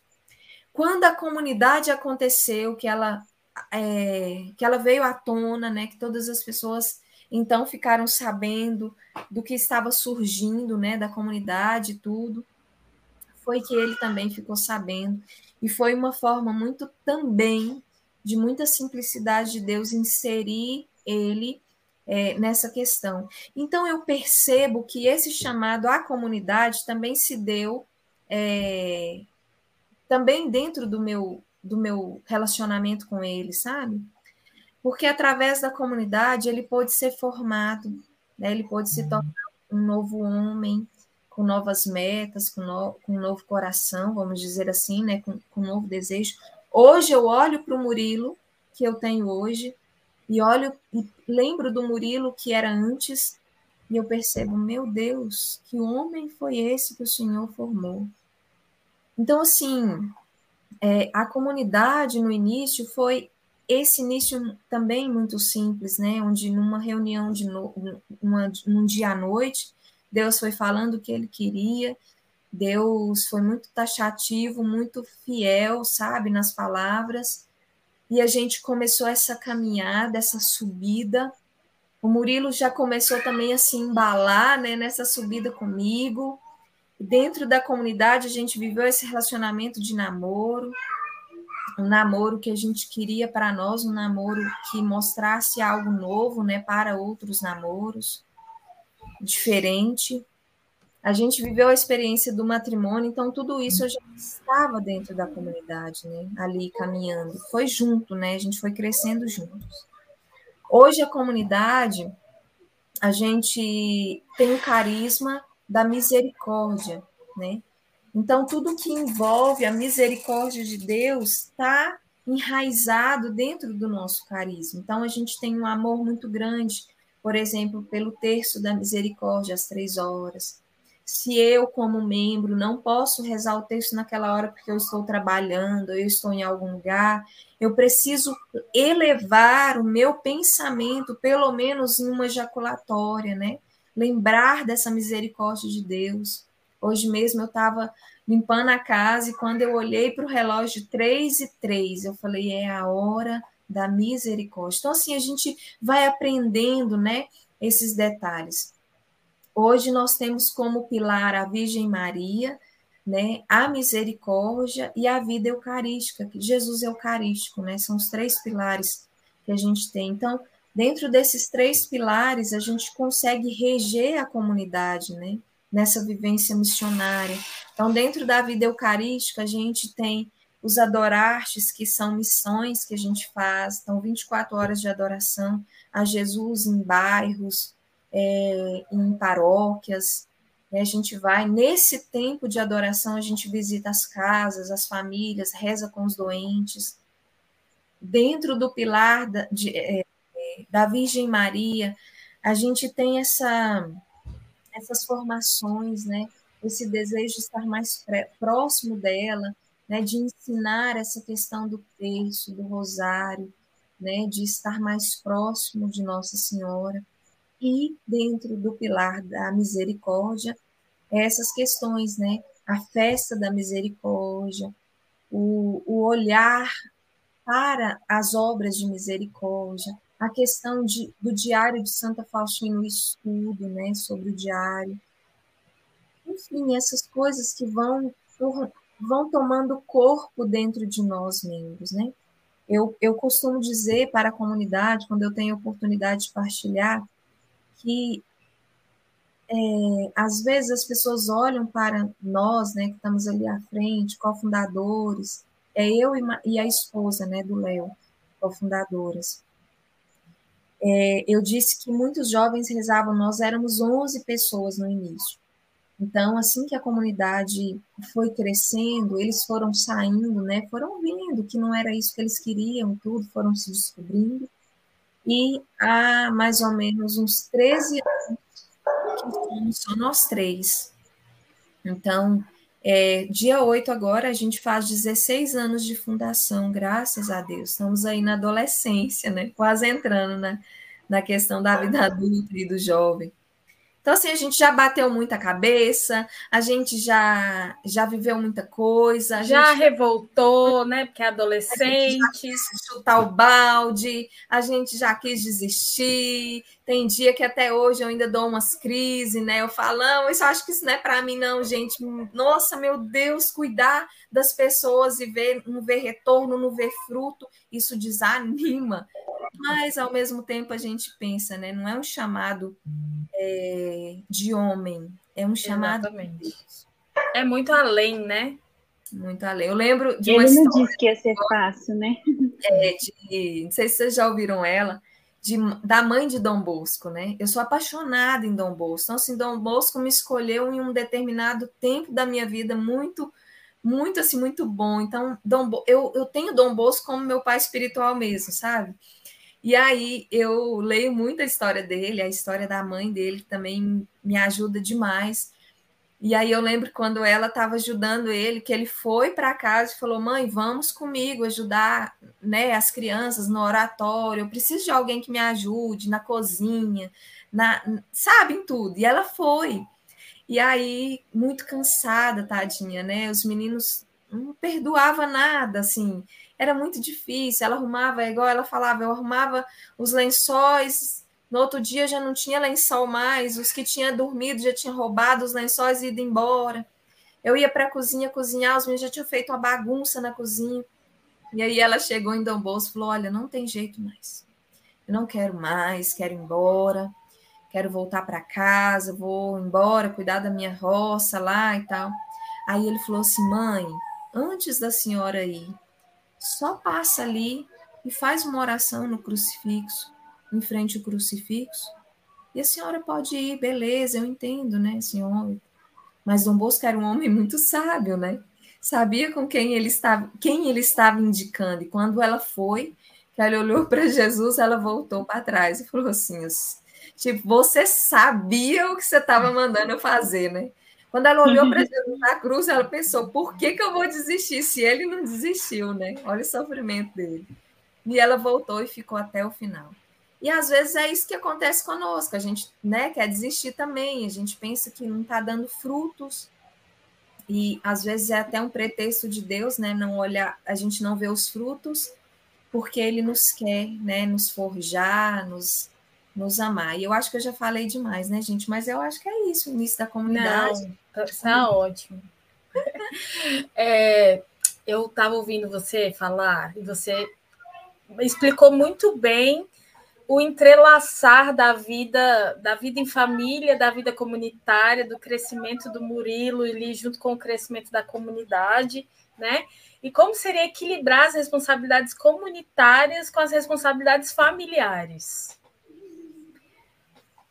Quando a comunidade aconteceu, que ela, é, que ela veio à tona, né, que todas as pessoas então ficaram sabendo do que estava surgindo né, da comunidade e tudo, foi que ele também ficou sabendo. E foi uma forma muito também de muita simplicidade de Deus inserir ele é, nessa questão. Então, eu percebo que esse chamado à comunidade também se deu é, também dentro do meu, do meu relacionamento com ele, sabe? Porque através da comunidade ele pode ser formado, né? ele pode se tornar um novo homem, com novas metas, com, no, com um novo coração, vamos dizer assim, né? com, com um novo desejo. Hoje eu olho para o Murilo que eu tenho hoje e olho e lembro do Murilo que era antes e eu percebo, meu Deus, que homem foi esse que o Senhor formou? Então, assim, é, a comunidade no início foi esse início também muito simples, né? Onde numa reunião de no, uma, num dia à noite, Deus foi falando o que ele queria, Deus foi muito taxativo, muito fiel, sabe, nas palavras, e a gente começou essa caminhada, essa subida. O Murilo já começou também a se embalar né, nessa subida comigo. Dentro da comunidade, a gente viveu esse relacionamento de namoro, um namoro que a gente queria para nós, um namoro que mostrasse algo novo, né, para outros namoros, diferente. A gente viveu a experiência do matrimônio, então tudo isso eu já estava dentro da comunidade, né, ali caminhando. Foi junto, né, a gente foi crescendo juntos. Hoje a comunidade, a gente tem o carisma da misericórdia, né? Então, tudo que envolve a misericórdia de Deus está enraizado dentro do nosso carisma. Então, a gente tem um amor muito grande, por exemplo, pelo terço da misericórdia às três horas. Se eu, como membro, não posso rezar o texto naquela hora porque eu estou trabalhando, eu estou em algum lugar, eu preciso elevar o meu pensamento, pelo menos em uma ejaculatória, né? Lembrar dessa misericórdia de Deus. Hoje mesmo eu estava limpando a casa e quando eu olhei para o relógio 3 e 3, eu falei, é a hora da misericórdia. Então, assim, a gente vai aprendendo, né, esses detalhes. Hoje nós temos como pilar a Virgem Maria, né, a misericórdia e a vida eucarística, Jesus eucarístico, né, são os três pilares que a gente tem. Então, Dentro desses três pilares, a gente consegue reger a comunidade, né? Nessa vivência missionária. Então, dentro da vida eucarística, a gente tem os adorartes, que são missões que a gente faz, então 24 horas de adoração a Jesus em bairros, é, em paróquias. A gente vai, nesse tempo de adoração, a gente visita as casas, as famílias, reza com os doentes. Dentro do pilar da, de, é, da Virgem Maria, a gente tem essa, essas formações, né? Esse desejo de estar mais próximo dela, né? De ensinar essa questão do terço, do rosário, né? De estar mais próximo de Nossa Senhora e dentro do pilar da misericórdia, essas questões, né? A festa da misericórdia, o, o olhar para as obras de misericórdia, a questão de, do diário de Santa Faustina, o estudo né, sobre o diário. Enfim, essas coisas que vão, vão tomando corpo dentro de nós membros. Né? Eu, eu costumo dizer para a comunidade, quando eu tenho oportunidade de partilhar, que é, às vezes as pessoas olham para nós, né, que estamos ali à frente, cofundadores, é eu e, e a esposa, né, do Léo, cofundadoras é, eu disse que muitos jovens rezavam, nós éramos 11 pessoas no início. Então, assim que a comunidade foi crescendo, eles foram saindo, né, foram vendo que não era isso que eles queriam, tudo, foram se descobrindo. E há mais ou menos uns 13 anos que somos só nós três. Então, é, dia 8 agora, a gente faz 16 anos de fundação, graças a Deus. Estamos aí na adolescência, né? Quase entrando na, na questão da vida adulta e do jovem. Então, assim, a gente já bateu muita cabeça, a gente já, já viveu muita coisa. já gente... revoltou, né? Porque é adolescente. chutar o balde, a gente já quis desistir. Tem dia que até hoje eu ainda dou umas crises, né? Eu falo, não, isso acho que isso não é para mim, não, gente. Nossa, meu Deus, cuidar das pessoas e ver, não ver retorno, não ver fruto, isso desanima. Mas, ao mesmo tempo, a gente pensa, né? Não é um chamado é, de homem, é um chamado. Exatamente. É muito além, né? Muito além. Eu lembro de Ele uma não história, disse que ia ser fácil, né? é, de, não sei se vocês já ouviram ela, de, da mãe de Dom Bosco, né? Eu sou apaixonada em Dom Bosco. Então, assim, Dom Bosco me escolheu em um determinado tempo da minha vida muito, muito, assim, muito bom. Então, Dom, eu, eu tenho Dom Bosco como meu pai espiritual mesmo, sabe? E aí eu leio muito a história dele, a história da mãe dele também me ajuda demais. E aí eu lembro quando ela estava ajudando ele, que ele foi para casa e falou: "Mãe, vamos comigo ajudar, né, as crianças no oratório. Eu preciso de alguém que me ajude na cozinha, na, sabe, em tudo". E ela foi. E aí muito cansada, tadinha, né? Os meninos não perdoava nada, assim era muito difícil. Ela arrumava, igual ela falava, eu arrumava os lençóis. No outro dia já não tinha lençol mais, os que tinha dormido já tinham roubado os lençóis e ido embora. Eu ia para a cozinha cozinhar, os meninos já tinham feito uma bagunça na cozinha. E aí ela chegou em Dom Bolso e falou: Olha, não tem jeito mais. Eu não quero mais, quero ir embora, quero voltar para casa, vou embora, cuidar da minha roça lá e tal. Aí ele falou assim: Mãe, antes da senhora ir, só passa ali e faz uma oração no crucifixo, em frente ao crucifixo. E a senhora pode ir, beleza, eu entendo, né, senhor? Mas Dom Bosco era um homem muito sábio, né? Sabia com quem ele estava, quem ele estava indicando. E quando ela foi, que ela olhou para Jesus, ela voltou para trás e falou assim: tipo, você sabia o que você estava mandando eu fazer, né? Quando ela olhou para Jesus na cruz, ela pensou: por que, que eu vou desistir se ele não desistiu, né? Olha o sofrimento dele. E ela voltou e ficou até o final. E às vezes é isso que acontece conosco. A gente né, quer desistir também, a gente pensa que não está dando frutos. E às vezes é até um pretexto de Deus, né? Não olhar, a gente não vê os frutos, porque ele nos quer, né? Nos forjar, nos nos amar. E eu acho que eu já falei demais, né, gente? Mas eu acho que é isso, o início da comunidade. Não, tá, tá ótimo. é, eu estava ouvindo você falar e você explicou muito bem o entrelaçar da vida, da vida em família, da vida comunitária, do crescimento do Murilo e junto com o crescimento da comunidade, né? E como seria equilibrar as responsabilidades comunitárias com as responsabilidades familiares?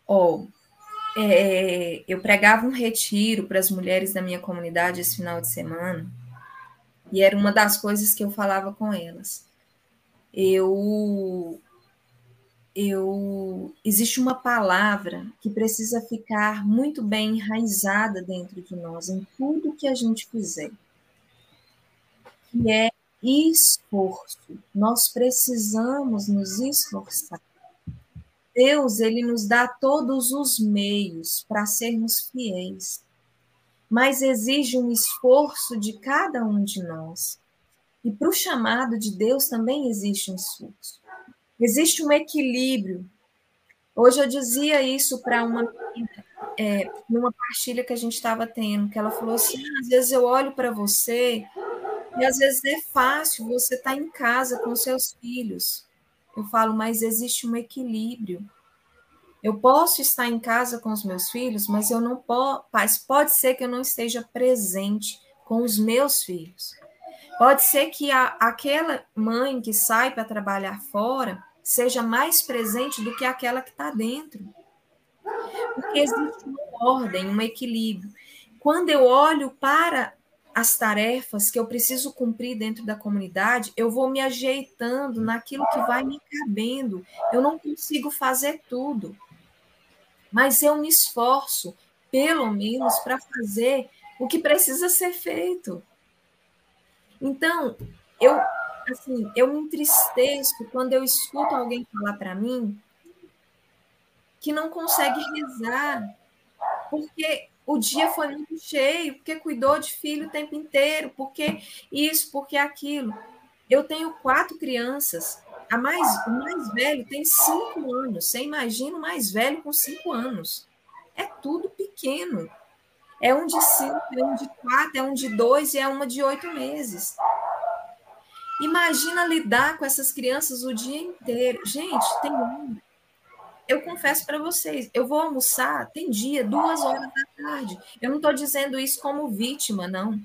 Ó, oh, é, eu pregava um retiro para as mulheres da minha comunidade esse final de semana, e era uma das coisas que eu falava com elas. Eu eu existe uma palavra que precisa ficar muito bem enraizada dentro de nós em tudo que a gente fizer. Que é esforço. Nós precisamos nos esforçar. Deus, ele nos dá todos os meios para sermos fiéis, mas exige um esforço de cada um de nós. E para o chamado de Deus também existe um esforço. Existe um equilíbrio. Hoje eu dizia isso para uma é, numa partilha que a gente estava tendo, que ela falou assim: ah, às vezes eu olho para você e às vezes é fácil você estar tá em casa com seus filhos. Eu falo, mas existe um equilíbrio. Eu posso estar em casa com os meus filhos, mas eu não posso, pode ser que eu não esteja presente com os meus filhos. Pode ser que a, aquela mãe que sai para trabalhar fora seja mais presente do que aquela que está dentro. Porque existe uma ordem, um equilíbrio. Quando eu olho para as tarefas que eu preciso cumprir dentro da comunidade, eu vou me ajeitando naquilo que vai me cabendo. Eu não consigo fazer tudo, mas eu me esforço, pelo menos, para fazer o que precisa ser feito. Então, eu assim, eu me entristeço quando eu escuto alguém falar para mim que não consegue rezar, porque o dia foi muito cheio, porque cuidou de filho o tempo inteiro, porque isso, porque aquilo. Eu tenho quatro crianças. A mais, o mais velho tem cinco anos. Você imagina o mais velho com cinco anos. É tudo pequeno. É um de cinco, é um de quatro, é um de dois e é uma de oito meses. Imagina lidar com essas crianças o dia inteiro. Gente, tem um. Eu confesso para vocês, eu vou almoçar, tem dia, duas horas da tarde. Eu não estou dizendo isso como vítima, não.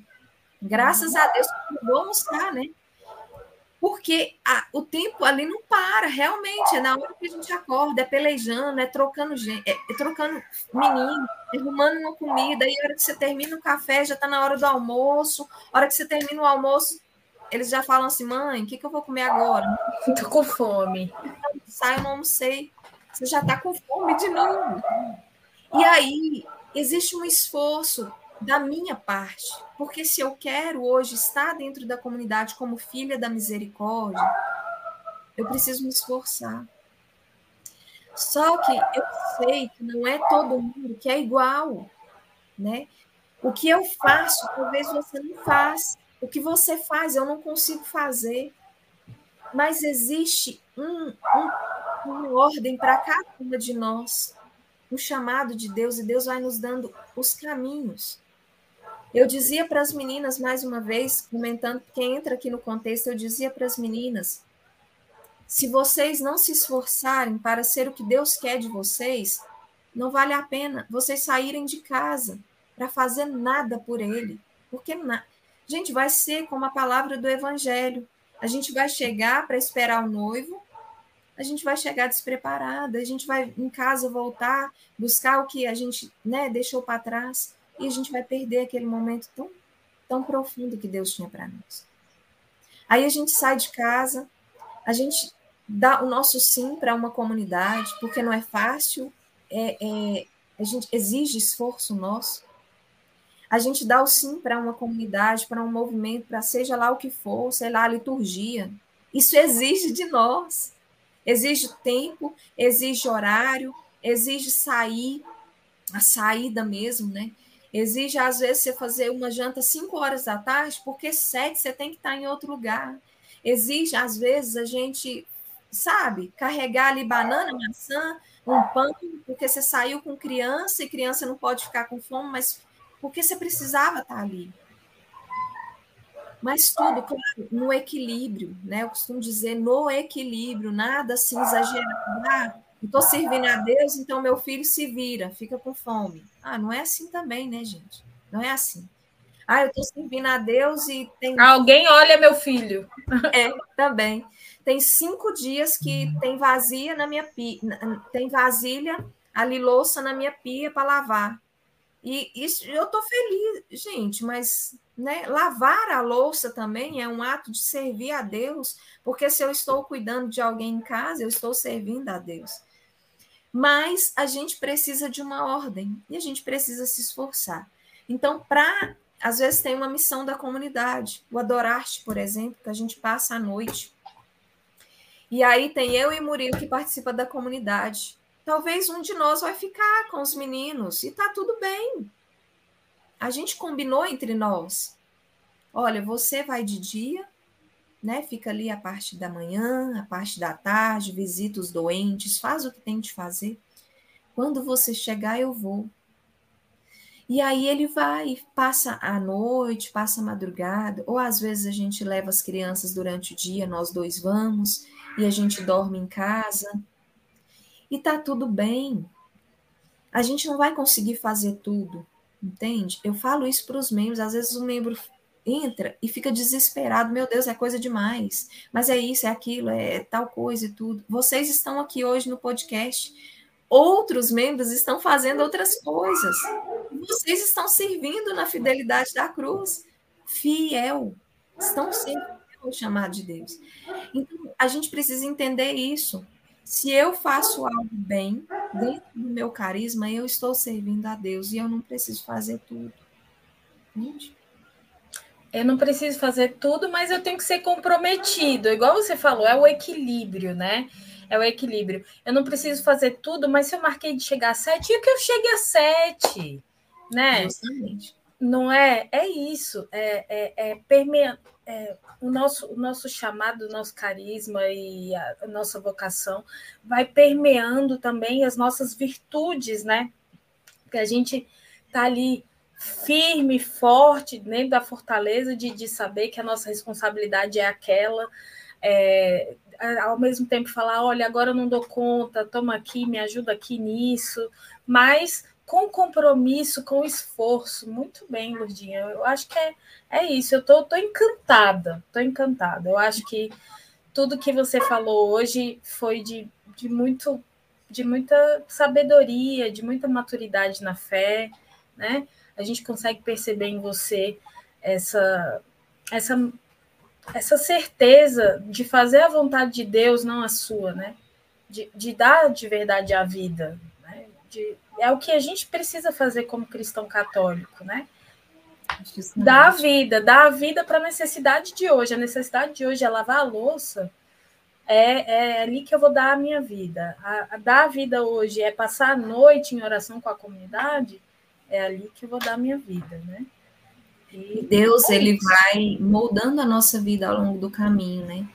Graças a Deus, eu vou almoçar, né? porque a, o tempo ali não para, realmente, é na hora que a gente acorda, é pelejando, é trocando gente, é, é trocando menino, é arrumando uma comida, aí a hora que você termina o café, já está na hora do almoço, a hora que você termina o almoço, eles já falam assim, mãe, o que, que eu vou comer agora? Estou com fome. Sai, eu não almocei. Você já está com fome de novo. E aí, existe um esforço da minha parte. Porque se eu quero hoje estar dentro da comunidade como filha da misericórdia, eu preciso me esforçar. Só que eu sei que não é todo mundo que é igual, né? O que eu faço, talvez você não faça. O que você faz, eu não consigo fazer. Mas existe um, um, uma ordem para cada uma de nós, um chamado de Deus, e Deus vai nos dando os caminhos. Eu dizia para as meninas, mais uma vez, comentando, quem entra aqui no contexto, eu dizia para as meninas: se vocês não se esforçarem para ser o que Deus quer de vocês, não vale a pena vocês saírem de casa para fazer nada por Ele. Porque, na... gente, vai ser como a palavra do Evangelho. A gente vai chegar para esperar o noivo, a gente vai chegar despreparada, a gente vai em casa voltar, buscar o que a gente né, deixou para trás e a gente vai perder aquele momento tão, tão profundo que Deus tinha para nós. Aí a gente sai de casa, a gente dá o nosso sim para uma comunidade, porque não é fácil, é, é, a gente exige esforço nosso. A gente dá o sim para uma comunidade, para um movimento, para seja lá o que for, sei lá, a liturgia. Isso exige de nós. Exige tempo, exige horário, exige sair, a saída mesmo, né? Exige, às vezes, você fazer uma janta 5 horas da tarde, porque 7 você tem que estar em outro lugar. Exige, às vezes, a gente, sabe, carregar ali banana, maçã, um pão, porque você saiu com criança e criança não pode ficar com fome, mas porque você precisava estar ali. Mas tudo, claro, no equilíbrio, né? Eu costumo dizer no equilíbrio, nada assim exagerado. Ah, estou servindo a Deus, então meu filho se vira, fica com fome. Ah, não é assim também, né, gente? Não é assim. Ah, eu estou servindo a Deus e tem. Alguém olha meu filho. É, também. Tem cinco dias que tem vazia na minha pia, tem vasilha, ali louça na minha pia para lavar. E isso eu estou feliz, gente, mas né, lavar a louça também é um ato de servir a Deus, porque se eu estou cuidando de alguém em casa, eu estou servindo a Deus. Mas a gente precisa de uma ordem e a gente precisa se esforçar. Então, para às vezes tem uma missão da comunidade, o Adorarte, por exemplo, que a gente passa a noite. E aí tem eu e Murilo que participa da comunidade. Talvez um de nós vai ficar com os meninos e tá tudo bem. A gente combinou entre nós. Olha, você vai de dia né? Fica ali a parte da manhã, a parte da tarde, visita os doentes, faz o que tem de fazer. Quando você chegar, eu vou. E aí ele vai, passa a noite, passa a madrugada, ou às vezes a gente leva as crianças durante o dia, nós dois vamos, e a gente dorme em casa. E tá tudo bem. A gente não vai conseguir fazer tudo, entende? Eu falo isso para os membros, às vezes o membro entra e fica desesperado, meu Deus, é coisa demais, mas é isso, é aquilo, é tal coisa e tudo. Vocês estão aqui hoje no podcast, outros membros estão fazendo outras coisas. Vocês estão servindo na fidelidade da cruz, fiel, estão sendo o chamado de Deus. Então, a gente precisa entender isso. Se eu faço algo bem, dentro do meu carisma, eu estou servindo a Deus e eu não preciso fazer tudo. Entende? eu não preciso fazer tudo, mas eu tenho que ser comprometido. Igual você falou, é o equilíbrio, né? É o equilíbrio. Eu não preciso fazer tudo, mas se eu marquei de chegar às sete, e que eu chegue às sete, né? Justamente. Não é? É isso. É, é, é permear. É, o, nosso, o nosso chamado, o nosso carisma e a, a nossa vocação vai permeando também as nossas virtudes, né? Que a gente tá ali firme, forte, dentro da fortaleza de, de saber que a nossa responsabilidade é aquela, é, ao mesmo tempo falar, olha, agora eu não dou conta, toma aqui, me ajuda aqui nisso, mas com compromisso, com esforço. Muito bem, Lurdinha. Eu acho que é, é isso. Eu tô, tô encantada, tô encantada. Eu acho que tudo que você falou hoje foi de, de muito de muita sabedoria, de muita maturidade na fé, né? A gente consegue perceber em você essa essa essa certeza de fazer a vontade de Deus, não a sua, né? De, de dar de verdade a vida. De, é o que a gente precisa fazer como cristão católico, né? Dar a vida, dar a vida para a necessidade de hoje. A necessidade de hoje é lavar a louça. É, é ali que eu vou dar a minha vida. A, a dar a vida hoje é passar a noite em oração com a comunidade. É ali que eu vou dar a minha vida, né? E Deus, é ele vai moldando a nossa vida ao longo do caminho, né?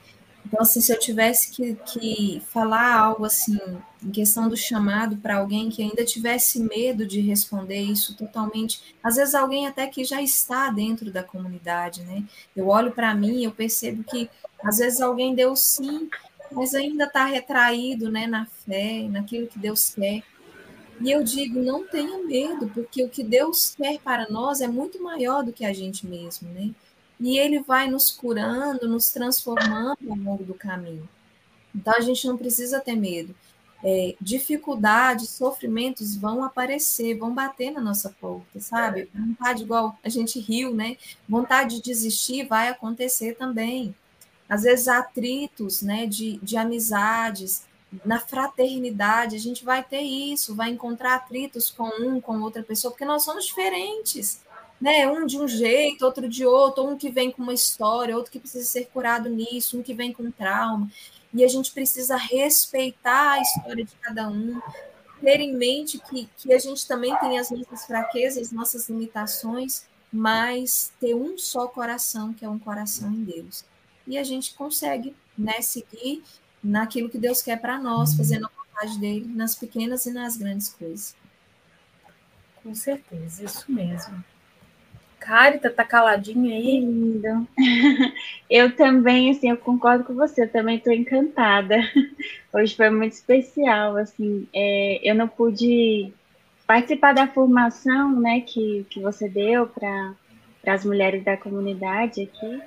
Então, assim, se eu tivesse que, que falar algo assim, em questão do chamado para alguém que ainda tivesse medo de responder isso totalmente, às vezes alguém até que já está dentro da comunidade, né? Eu olho para mim, eu percebo que às vezes alguém deu sim, mas ainda está retraído, né, na fé, naquilo que Deus quer. E eu digo, não tenha medo, porque o que Deus quer para nós é muito maior do que a gente mesmo, né? E ele vai nos curando, nos transformando ao longo do caminho. Então a gente não precisa ter medo. É, dificuldades, sofrimentos vão aparecer, vão bater na nossa porta, sabe? Vontade igual a gente riu, né? Vontade de desistir vai acontecer também. Às vezes atritos, né, de, de amizades, na fraternidade, a gente vai ter isso, vai encontrar atritos com um, com outra pessoa, porque nós somos diferentes, né? Um de um jeito, outro de outro, um que vem com uma história, outro que precisa ser curado nisso, um que vem com trauma. E a gente precisa respeitar a história de cada um, ter em mente que, que a gente também tem as nossas fraquezas, nossas limitações, mas ter um só coração, que é um coração em Deus. E a gente consegue né, seguir naquilo que Deus quer para nós, fazendo a vontade dele nas pequenas e nas grandes coisas. Com certeza, isso mesmo. Carita, tá caladinha aí? Lindo. Eu também, assim, eu concordo com você, eu também estou encantada. Hoje foi muito especial, assim, é, eu não pude participar da formação, né, que, que você deu para as mulheres da comunidade aqui,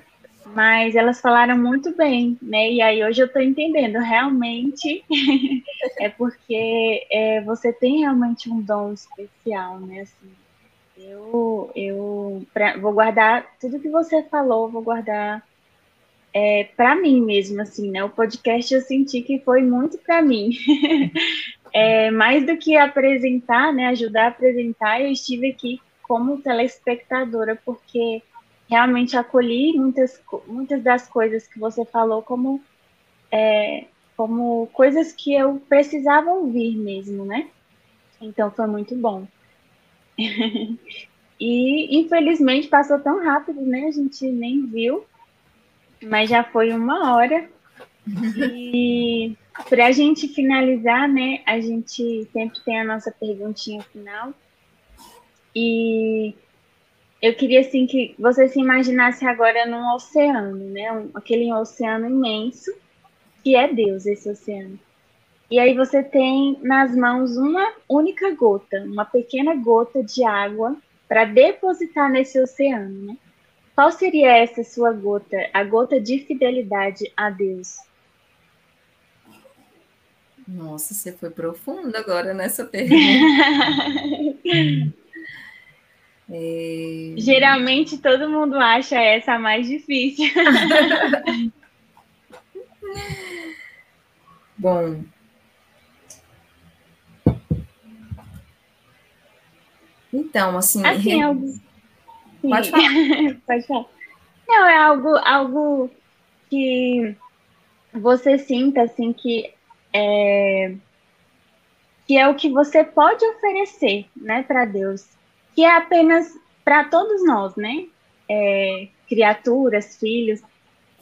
mas elas falaram muito bem, né? E aí hoje eu estou entendendo, realmente é porque é, você tem realmente um dom especial, né? Assim, eu eu pra, vou guardar tudo que você falou, vou guardar é, para mim mesmo, assim, né? O podcast eu senti que foi muito para mim. é, mais do que apresentar, né? Ajudar a apresentar, eu estive aqui como telespectadora, porque realmente acolhi muitas, muitas das coisas que você falou como, é, como coisas que eu precisava ouvir mesmo, né? Então foi muito bom. E infelizmente passou tão rápido, né? A gente nem viu, mas já foi uma hora. E para a gente finalizar, né? A gente sempre tem a nossa perguntinha final. E eu queria assim que você se imaginasse agora num oceano, né? Aquele oceano imenso que é Deus, esse oceano. E aí você tem nas mãos uma única gota, uma pequena gota de água para depositar nesse oceano, né? Qual seria essa sua gota, a gota de fidelidade a Deus? Nossa, você foi profundo agora nessa pergunta. É... Geralmente todo mundo acha essa a mais difícil. Bom. Então, assim. assim é algo... Pode falar. Pode falar. Não, é algo, algo que você sinta assim que é, que é o que você pode oferecer, né, para Deus, que é apenas para todos nós, né, é, criaturas, filhos,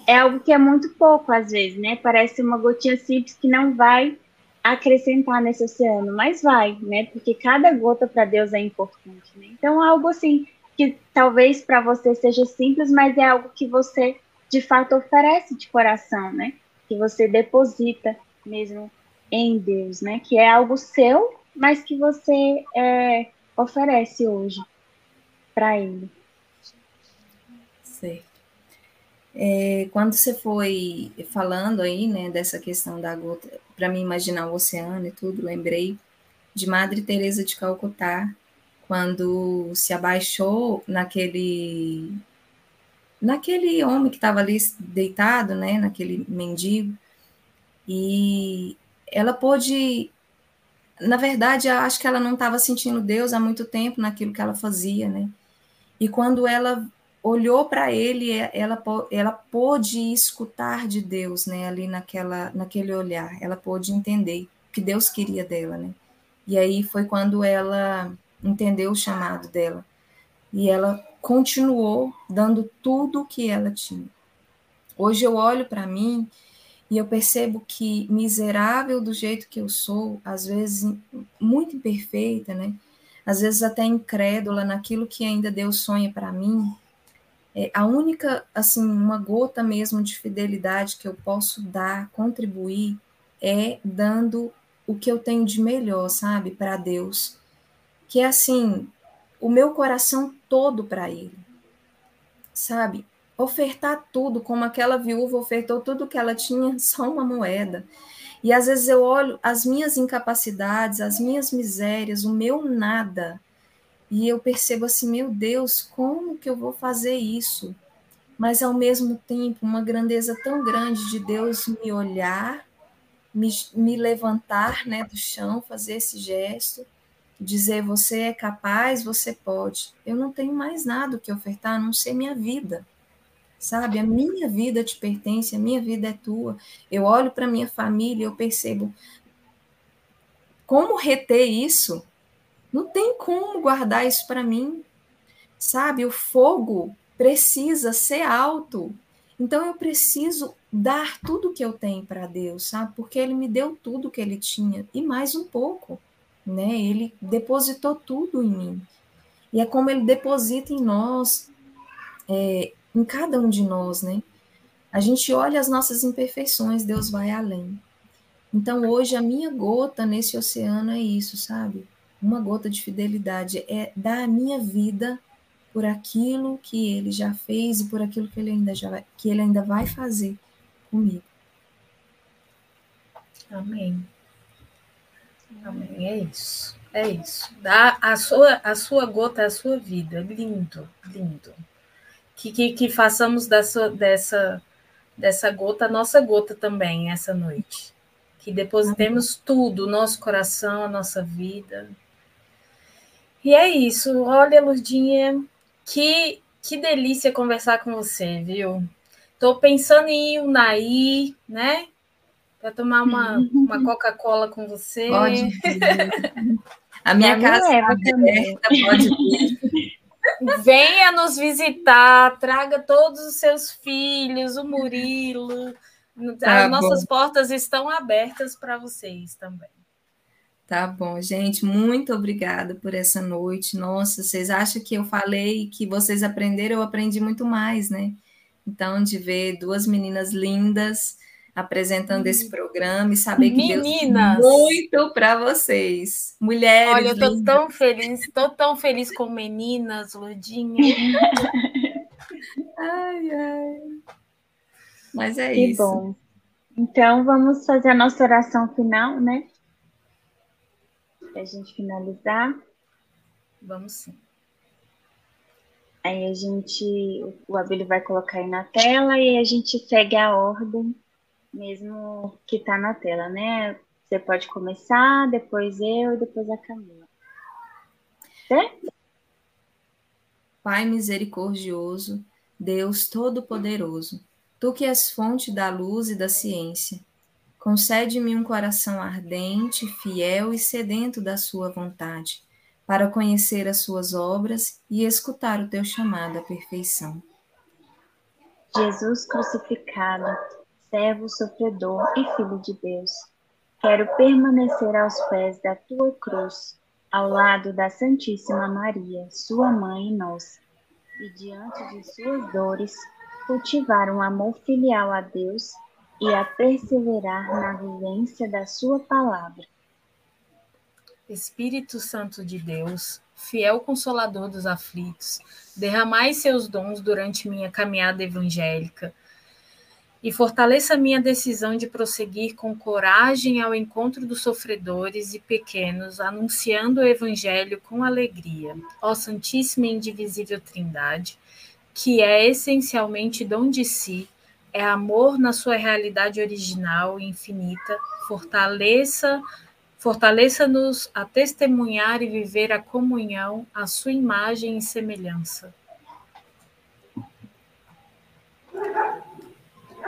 é algo que é muito pouco às vezes, né? Parece uma gotinha simples que não vai acrescentar nesse oceano, mas vai, né? Porque cada gota para Deus é importante, né? Então algo assim que talvez para você seja simples, mas é algo que você de fato oferece de coração, né? Que você deposita mesmo em Deus, né? Que é algo seu, mas que você é, oferece hoje para Ele. Certo. É, quando você foi falando aí, né, dessa questão da gota, para mim imaginar o oceano e tudo, lembrei de Madre Teresa de Calcutá, quando se abaixou naquele naquele homem que estava ali deitado, né, naquele mendigo, e ela pôde, na verdade, acho que ela não estava sentindo Deus há muito tempo naquilo que ela fazia, né? E quando ela olhou para ele, ela, ela pôde escutar de Deus, né, ali naquela, naquele olhar, ela pôde entender o que Deus queria dela, né? E aí foi quando ela entendeu o chamado dela. E ela continuou dando tudo o que ela tinha. Hoje eu olho para mim e eu percebo que miserável do jeito que eu sou, às vezes muito imperfeita, né? Às vezes até incrédula naquilo que ainda Deus sonha para mim, é, a única, assim, uma gota mesmo de fidelidade que eu posso dar, contribuir, é dando o que eu tenho de melhor, sabe, para Deus. Que é assim, o meu coração todo para Ele, sabe? Ofertar tudo, como aquela viúva ofertou tudo que ela tinha, só uma moeda. E às vezes eu olho as minhas incapacidades, as minhas misérias, o meu nada, e eu percebo assim, meu Deus, como que eu vou fazer isso? Mas ao mesmo tempo, uma grandeza tão grande de Deus me olhar, me, me levantar né, do chão, fazer esse gesto, dizer: Você é capaz, você pode. Eu não tenho mais nada que ofertar, a não ser minha vida. Sabe, a minha vida te pertence, a minha vida é tua. Eu olho para minha família, eu percebo como reter isso não tem como guardar isso para mim. Sabe, o fogo precisa ser alto. Então eu preciso dar tudo que eu tenho para Deus, sabe? Porque ele me deu tudo que ele tinha e mais um pouco, né? Ele depositou tudo em mim. E é como ele deposita em nós, é, em cada um de nós, né? A gente olha as nossas imperfeições, Deus vai além. Então hoje a minha gota nesse oceano é isso, sabe? Uma gota de fidelidade, é dar a minha vida por aquilo que ele já fez e por aquilo que ele ainda, já vai, que ele ainda vai fazer comigo. Amém. Amém. É isso. É isso. Dá a sua, a sua gota, a sua vida. Lindo, lindo. Que, que, que façamos dessa, dessa, dessa gota a nossa gota também essa noite. Que depositemos tudo, o nosso coração, a nossa vida, e é isso. Olha, Lurdinha, que, que delícia conversar com você, viu? Tô pensando em ir o Naí, né? Para tomar uma, uma Coca-Cola com você. Pode. A minha a casa é aberta, pode vir. Venha nos visitar, traga todos os seus filhos, o Murilo. Tá As bom. nossas portas estão abertas para vocês também. Tá bom, gente, muito obrigada por essa noite. Nossa, vocês acham que eu falei que vocês aprenderam? Eu aprendi muito mais, né? Então, de ver duas meninas lindas apresentando esse programa e saber que Meninas. Deus muito para vocês. Mulheres. Olha, eu tô lindas. tão feliz, tô tão feliz com meninas, Ludinha. ai, ai. Mas é que isso. Bom. Então, vamos fazer a nossa oração final, né? Para a gente finalizar? Vamos sim. Aí a gente, o Abelho vai colocar aí na tela e a gente segue a ordem, mesmo que está na tela, né? Você pode começar, depois eu, depois a Camila. Certo? Pai misericordioso, Deus Todo-Poderoso, Tu que és fonte da luz e da ciência, Concede-me um coração ardente, fiel e sedento da Sua vontade, para conhecer as Suas obras e escutar o Teu chamado à perfeição. Jesus crucificado, servo sofredor e filho de Deus, quero permanecer aos pés da Tua cruz, ao lado da Santíssima Maria, Sua mãe e nossa, e diante de Suas dores, cultivar um amor filial a Deus e a perseverar na vivência da Sua palavra. Espírito Santo de Deus, fiel consolador dos aflitos, derramai seus dons durante minha caminhada evangélica e fortaleça minha decisão de prosseguir com coragem ao encontro dos sofredores e pequenos, anunciando o Evangelho com alegria. Ó Santíssima e Indivisível Trindade, que é essencialmente dom de si, é amor na sua realidade original e infinita. Fortaleça, fortaleça-nos a testemunhar e viver a comunhão, a sua imagem e semelhança.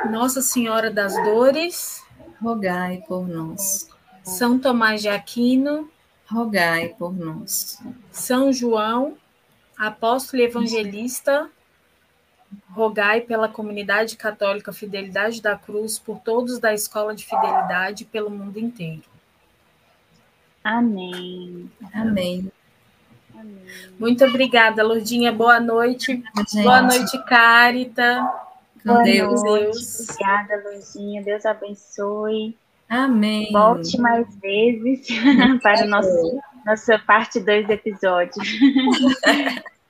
Nossa Senhora das Dores, rogai por nós. São Tomás de Aquino, rogai por nós. São João, apóstolo evangelista, rogai pela comunidade católica Fidelidade da Cruz, por todos da Escola de Fidelidade pelo mundo inteiro. Amém. Amém. Muito obrigada, Lourdinha. Boa noite. Gente. Boa noite, Carita. Com Boa Deus. Noite. Obrigada, Lourdinha. Deus abençoe. Amém. Volte mais vezes para o nosso, nossa parte 2 do episódio.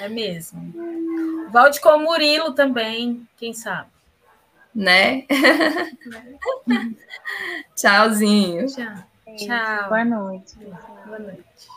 É mesmo. Volte com o Murilo também, quem sabe. Né? Tchauzinho. Tchau. Tchau. Boa noite. Boa noite.